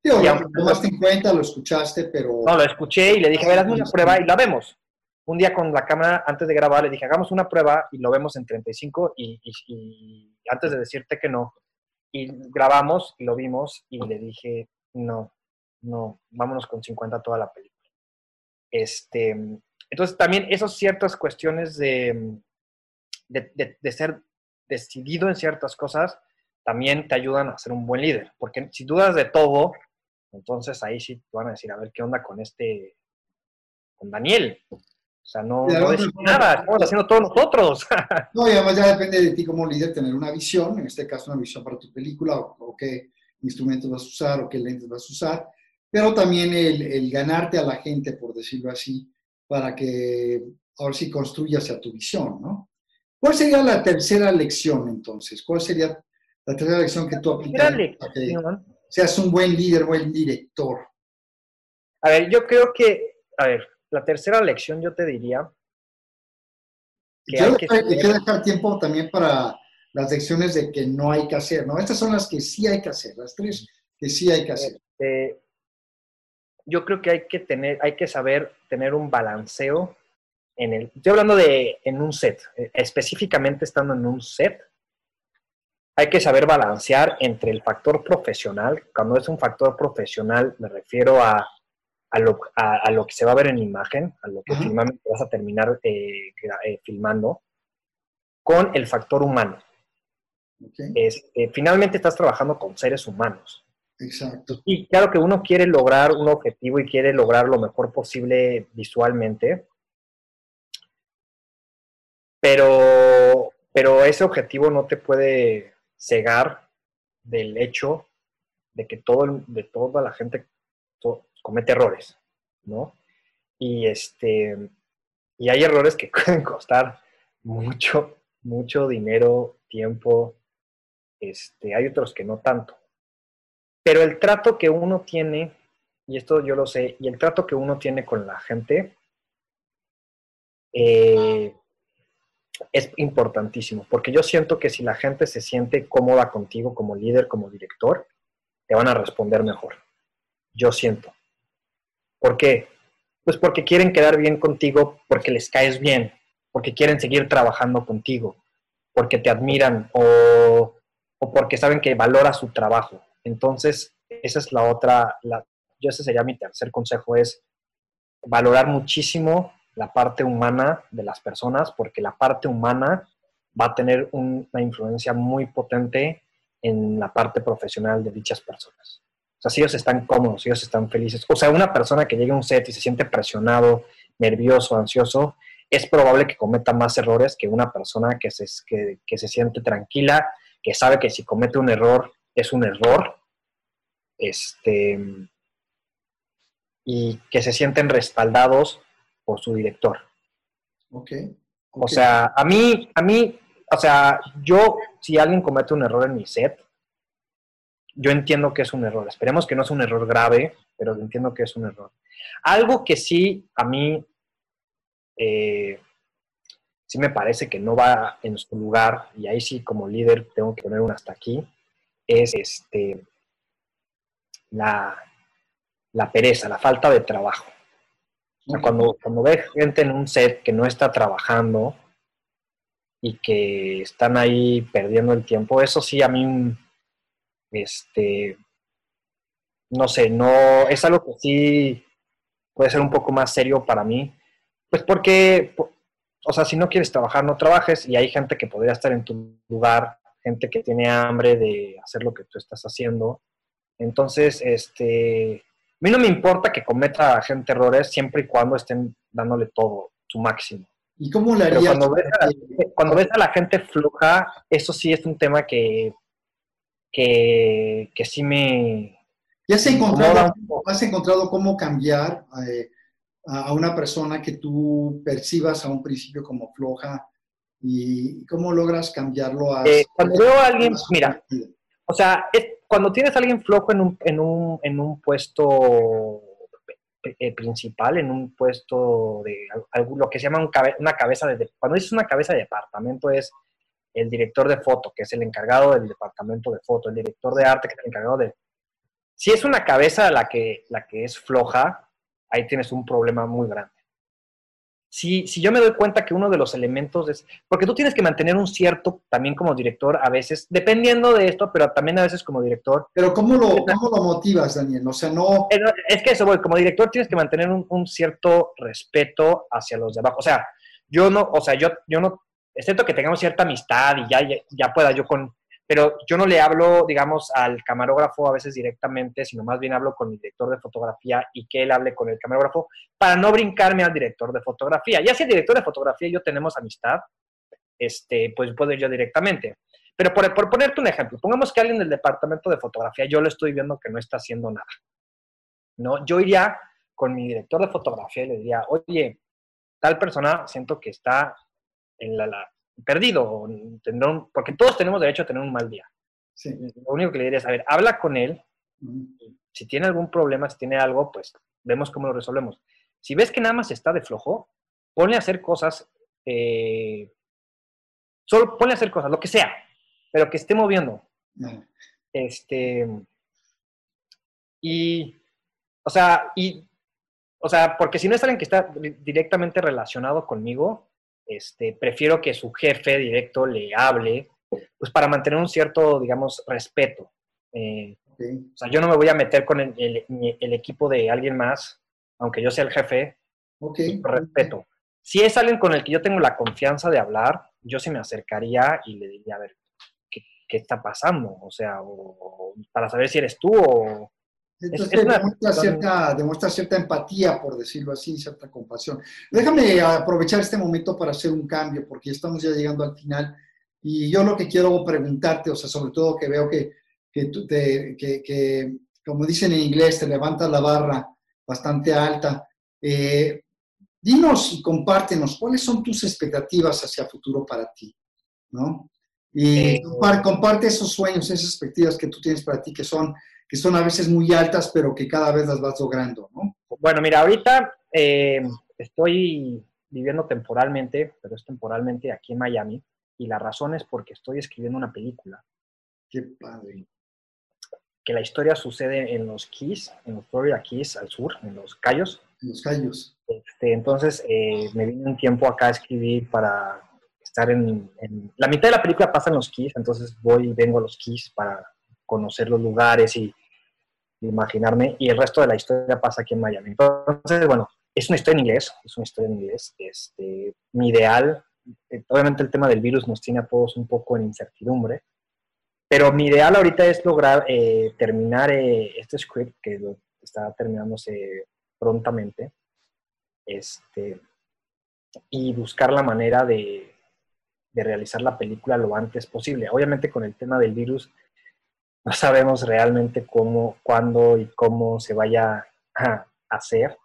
Tío, lo tomaste en cuenta, lo escuchaste, pero... No, lo escuché y le dije, a ver, hazme una prueba y la vemos. Un día con la cámara, antes de grabar, le dije, hagamos una prueba y lo vemos en 35 y, y antes de decirte que no, y grabamos y lo vimos y le dije, no, no, vámonos con 50 toda la película. Este, entonces también esas ciertas cuestiones de, de, ser decidido en ciertas cosas también te ayudan a ser un buen líder, porque si dudas de todo, entonces ahí sí te van a decir, a ver qué onda con este, con Daniel. O sea, no, no nada, estamos haciendo todos nosotros. no, y además ya depende de ti como líder tener una visión, en este caso una visión para tu película o, qué, instrumentos vas a usar o qué lentes vas a usar, pero también el, ganarte a la gente, por decirlo así, para que ahora sí construyas a tu visión, ¿no? ¿Cuál sería la tercera lección entonces? ¿Cuál sería la tercera lección que tú aplicas para que seas un buen líder, buen director? A ver, yo creo que, a ver, la tercera lección yo te diría que hay que, dejar tiempo también para las lecciones de que no hay que hacer, ¿no? Estas son las que sí hay que hacer, las tres que sí hay que hacer. Este, yo creo que hay que tener, hay que saber tener un balanceo en el, estoy hablando de en un set, eh, específicamente estando en un set, hay que saber balancear entre el factor profesional, cuando es un factor profesional me refiero a, a, lo, a, lo, que se va a ver en imagen, a lo que finalmente vas a terminar eh, eh, filmando, con el factor humano. finalmente estás trabajando con seres humanos. Exacto. Y claro que uno quiere lograr un objetivo y quiere lograr lo mejor posible visualmente, pero, pero ese objetivo no te puede cegar del hecho de que todo, de toda la gente comete errores, ¿no? Y, este, y hay errores que pueden costar mucho, mucho dinero, tiempo, este, hay otros que no tanto. Pero el trato que uno tiene, y esto yo lo sé, y el trato que uno tiene con la gente eh, es importantísimo, porque yo siento que si la gente se siente cómoda contigo como líder, como director, te van a responder mejor. Yo siento. ¿Por qué? Pues porque quieren quedar bien contigo, porque les caes bien, porque quieren seguir trabajando contigo, porque te admiran o, o porque saben que valora su trabajo. Entonces, esa es la otra, la, yo ese sería mi tercer consejo, es valorar muchísimo la parte humana de las personas, porque la parte humana va a tener una influencia muy potente en la parte profesional de dichas personas. O sea, si ellos están cómodos, si ellos están felices. O sea, una persona que llegue a un set y se siente presionado, nervioso, ansioso, es probable que cometa más errores que una persona que se, que, que se siente tranquila, que sabe que si comete un error es un error, este, y que se sienten respaldados por su director. Okay. O sea, a mí, a mí, o sea, yo, si alguien comete un error en mi set, yo entiendo que es un error. Esperemos que no es un error grave, pero entiendo que es un error. Algo que sí a mí eh, sí me parece que no va en su lugar, y ahí sí como líder tengo que poner un hasta aquí, es este, la, pereza, la falta de trabajo. Cuando, cuando ves gente en un set que no está trabajando y que están ahí perdiendo el tiempo, eso sí a mí, este, no sé, no, es algo que sí puede ser un poco más serio para mí, pues porque, o sea, si no quieres trabajar, no trabajes y hay gente que podría estar en tu lugar gente que tiene hambre de hacer lo que tú estás haciendo. Entonces, este, mí no me importa que cometa gente errores siempre y cuando estén dándole todo, su máximo. ¿Y cómo le harías? Cuando ves, a la, cuando ves a la gente floja, eso sí es un tema que, que, que sí me... ¿Ya has encontrado, has encontrado cómo cambiar eh, a una persona que tú percibas a un principio como floja ¿Y cómo logras cambiarlo a... Eh, cuando veo a alguien, mira, o sea, cuando tienes a alguien flojo en un, en un, en un puesto eh, principal, en un puesto de lo que se llama una cabeza de... Cuando dices una cabeza de departamento es el director de foto, que es el encargado del departamento de foto, el director de arte, que es el encargado de... Si es una cabeza la que, la que es floja, ahí tienes un problema muy grande si, si yo me doy cuenta que uno de los elementos es, porque tú tienes que mantener un cierto, también como director, a veces, dependiendo de esto, pero también a veces como director. Pero ¿cómo lo, cómo lo motivas, Daniel? O sea, no... Es que eso voy, como director tienes que mantener un, cierto respeto hacia los de abajo. O sea, yo no, o sea, yo, yo no, excepto que tengamos cierta amistad y ya, ya pueda yo con, pero yo no le hablo, digamos, al camarógrafo a veces directamente, sino más bien hablo con el director de fotografía y que él hable con el camarógrafo para no brincarme al director de fotografía. Ya si el director de fotografía y yo tenemos amistad, este, pues puedo ir yo directamente. pero por, por, ponerte un ejemplo, pongamos que alguien del departamento de fotografía, yo lo estoy viendo que no está haciendo nada. ¿no? Yo iría con mi director de fotografía y le diría, oye, tal persona siento que está en la, perdido, porque todos tenemos derecho a tener un mal día. Lo único que le diría es, a ver, habla con él, si tiene algún problema, si tiene algo, pues vemos cómo lo resolvemos. Si ves que nada más está de flojo, ponle a hacer cosas, eh, solo ponle a hacer cosas, lo que sea, pero que esté moviendo. Este, y, o sea, y, o sea, porque si no es alguien que está directamente relacionado conmigo, este, prefiero que su jefe directo le hable, pues para mantener un cierto, digamos, respeto. Eh, o sea, yo no me voy a meter con el, el, equipo de alguien más, aunque yo sea el jefe, okay. respeto. Si es alguien con el que yo tengo la confianza de hablar, yo sí me acercaría y le diría, a ver, ¿qué, qué está pasando? O sea, o, para saber si eres tú o... Entonces demuestra, cierta, demuestra cierta empatía, por decirlo así, cierta compasión. Déjame aprovechar este momento para hacer un cambio, porque estamos ya llegando al final. Y yo lo que quiero preguntarte, o sea, sobre todo que veo que que, tú te, que, que, como dicen en inglés, te levantas la barra bastante alta. Eh, dinos y compártenos cuáles son tus expectativas hacia el futuro para ti, ¿no? Y eh, comparte esos sueños, esas expectativas que tú tienes para ti, que son, que son a veces muy altas, pero que cada vez las vas logrando, ¿no? Bueno, mira, ahorita eh, estoy viviendo temporalmente, pero es temporalmente aquí en Miami, y la razón es porque estoy escribiendo una película. Qué padre que la historia sucede en los Keys, en los Florida Keys al sur, en los Cayos. En los Cayos. Este, entonces eh, me vine un tiempo acá a escribir para estar en, La mitad de la película pasa en los Keys, entonces voy y vengo a los Keys para conocer los lugares y, imaginarme, y el resto de la historia pasa aquí en Miami. Entonces, bueno, es una historia en inglés, es una historia en inglés. Este, mi ideal, eh, obviamente el tema del virus nos tiene a todos un poco en incertidumbre, pero mi ideal ahorita es lograr eh, terminar eh, este script que está terminándose prontamente este, y buscar la manera de, de, realizar la película lo antes posible. Obviamente con el tema del virus no sabemos realmente cómo, cuándo y cómo se vaya a hacer.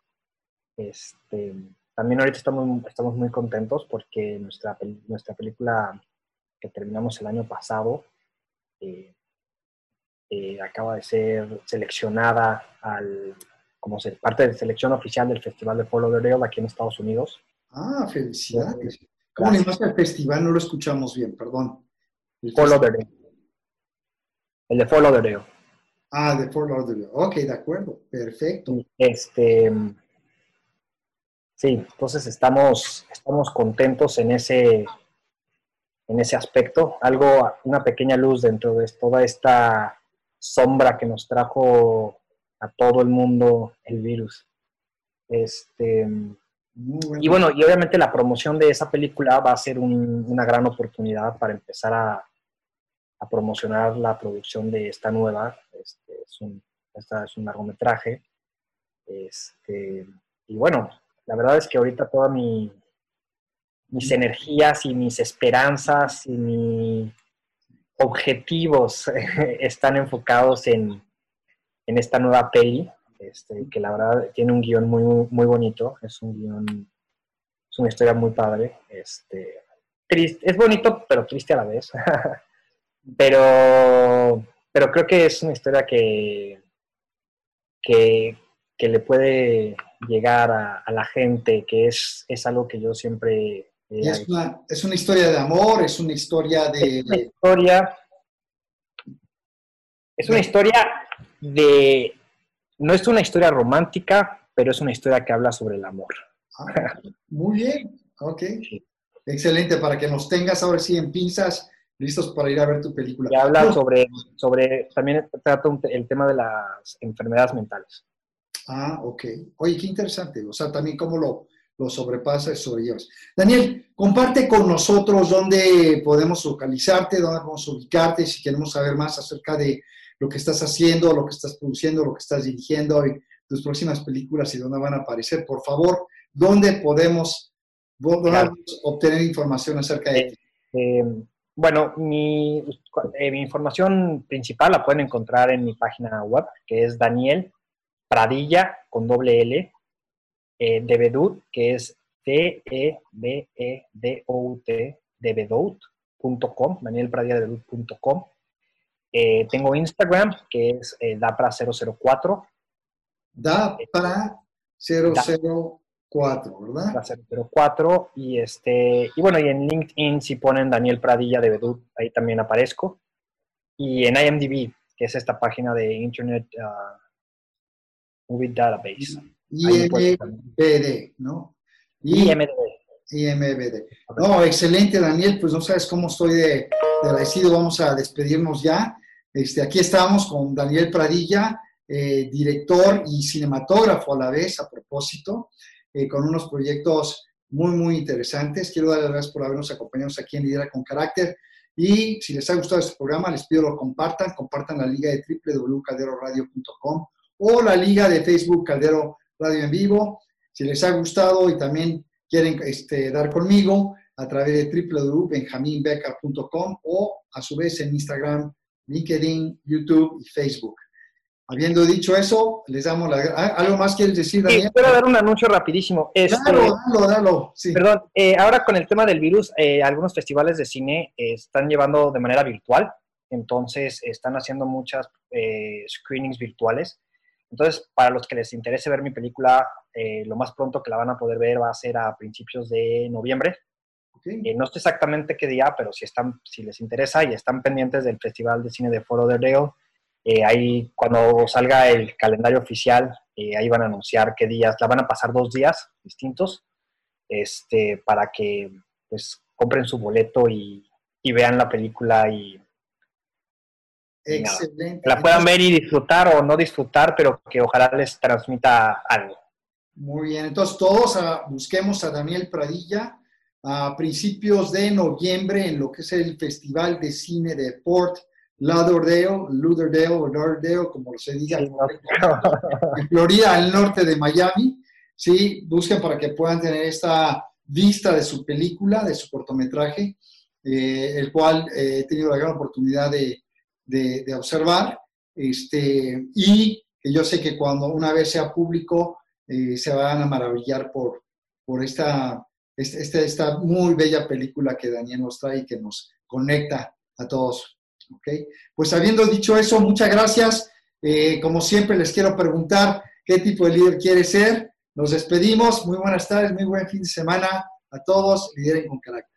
Este, también ahorita estamos, estamos muy contentos porque nuestra, nuestra película que terminamos el año pasado eh, eh, acaba de ser seleccionada al, como ser parte de selección oficial del Festival de Follow the aquí en Estados Unidos. Ah, felicidades. ¿Cómo le llamaste el festival? No lo escuchamos bien, perdón. El Follow the El de Follow the Ah, de Follow the Ok, de acuerdo. Perfecto. Este, sí, entonces estamos, estamos contentos en ese, en ese aspecto, algo, una pequeña luz dentro de toda esta sombra que nos trajo a todo el mundo el virus. Este, Y bueno, y obviamente la promoción de esa película va a ser una gran oportunidad para empezar a, promocionar la producción de esta nueva. Este, es un, esta es un largometraje. Este, y bueno, la verdad es que ahorita toda mi, mis energías y mis esperanzas y mis objetivos están enfocados en, esta nueva peli, este, que la verdad tiene un guion muy, muy bonito, es un guion, es una historia muy padre, este, triste, es bonito pero triste a la vez, pero, pero creo que es una historia que, que, le puede llegar a, la gente, que es, es algo que yo siempre es, una, es una historia de amor, es una historia de... Es una historia... Es una historia de... No es una historia romántica, pero es una historia que habla sobre el amor. Ah, muy bien, ok. Excelente, para que nos tengas ahora sí en pinzas, listos para ir a ver tu película. Y habla sobre, sobre, también trata el tema de las enfermedades mentales. Ah, ok. Oye, qué interesante. O sea, también cómo lo, lo sobrepasa y sobrellevas. Daniel, comparte con nosotros dónde podemos localizarte, dónde podemos ubicarte, si queremos saber más acerca de lo que estás haciendo, lo que estás produciendo, lo que estás dirigiendo y tus próximas películas y dónde van a aparecer. Por favor, ¿dónde podemos, obtener información acerca de ti? Eh, Bueno, mi, eh, mi, información principal la pueden encontrar en mi página web, que es Daniel Pradilla con doble L, eh, de Bedut, que es D-E-B-E-D-O-U-T, de Bedut.com, danielpradilla.com. Eh, tengo Instagram, que es eh, Dapra004. Dapra004. 4, ¿verdad? 04 y este y bueno, y en LinkedIn si ponen Daniel Pradilla de Bedut, ahí también aparezco. Y en IMDb, que es esta página de Internet uh, Movie Database. IMBD, ¿no? IMDB. IMBD. No, excelente, Daniel, pues no sabes cómo estoy de, de agradecido. Vamos a despedirnos ya. Este, aquí estamos con Daniel Pradilla, eh, director y cinematógrafo a la vez, a propósito. Eh, con unos proyectos muy, muy interesantes. Quiero darles las gracias por habernos acompañado aquí en Lidera con Carácter. Y si les ha gustado este programa, les pido lo compartan. Compartan la liga de www.calderoradio.com o la liga de Facebook Caldero Radio en Vivo. Si les ha gustado y también quieren este, dar conmigo a través de www.benjaminbecker.com o a su vez en Instagram, LinkedIn, YouTube y Facebook. Habiendo dicho eso, les damos la... ¿Algo más quieres decir, Daniel? Sí, quiero dar un anuncio rapidísimo. Este, dalo, dalo, dalo. Perdón, eh, ahora con el tema del virus, eh, algunos festivales de cine eh, están llevando de manera virtual, entonces están haciendo muchas screenings virtuales. Entonces, para los que les interese ver mi película, lo más pronto que la van a poder ver va a ser a principios de noviembre. no sé exactamente qué día, pero si, están, si les interesa y están pendientes del Festival de Cine de Foro de Río, eh, ahí, cuando salga el calendario oficial, eh, ahí van a anunciar qué días, la van a pasar dos días distintos, este, para que pues compren su boleto y, vean la película y, Excelente. la puedan ver y disfrutar o no disfrutar, pero que ojalá les transmita algo. Muy bien, entonces todos ah, busquemos a Daniel Pradilla a principios de noviembre en lo que es el Festival de Cine de Port Lauderdale, Lauderdale o Lauderdale, como se diga, en Florida, al norte de Miami. Sí, busquen para que puedan tener esta vista de su película, de su cortometraje, eh, el cual eh, he tenido la gran oportunidad de, de, observar. Este, y yo sé que cuando una vez sea público, eh, se van a maravillar por, por esta, este, este, esta muy bella película que Daniel nos trae y que nos conecta a todos pues habiendo dicho eso, muchas gracias. Eh, como siempre, les quiero preguntar qué tipo de líder quiere ser. Nos despedimos. Muy buenas tardes, muy buen fin de semana a todos. Lideren con carácter.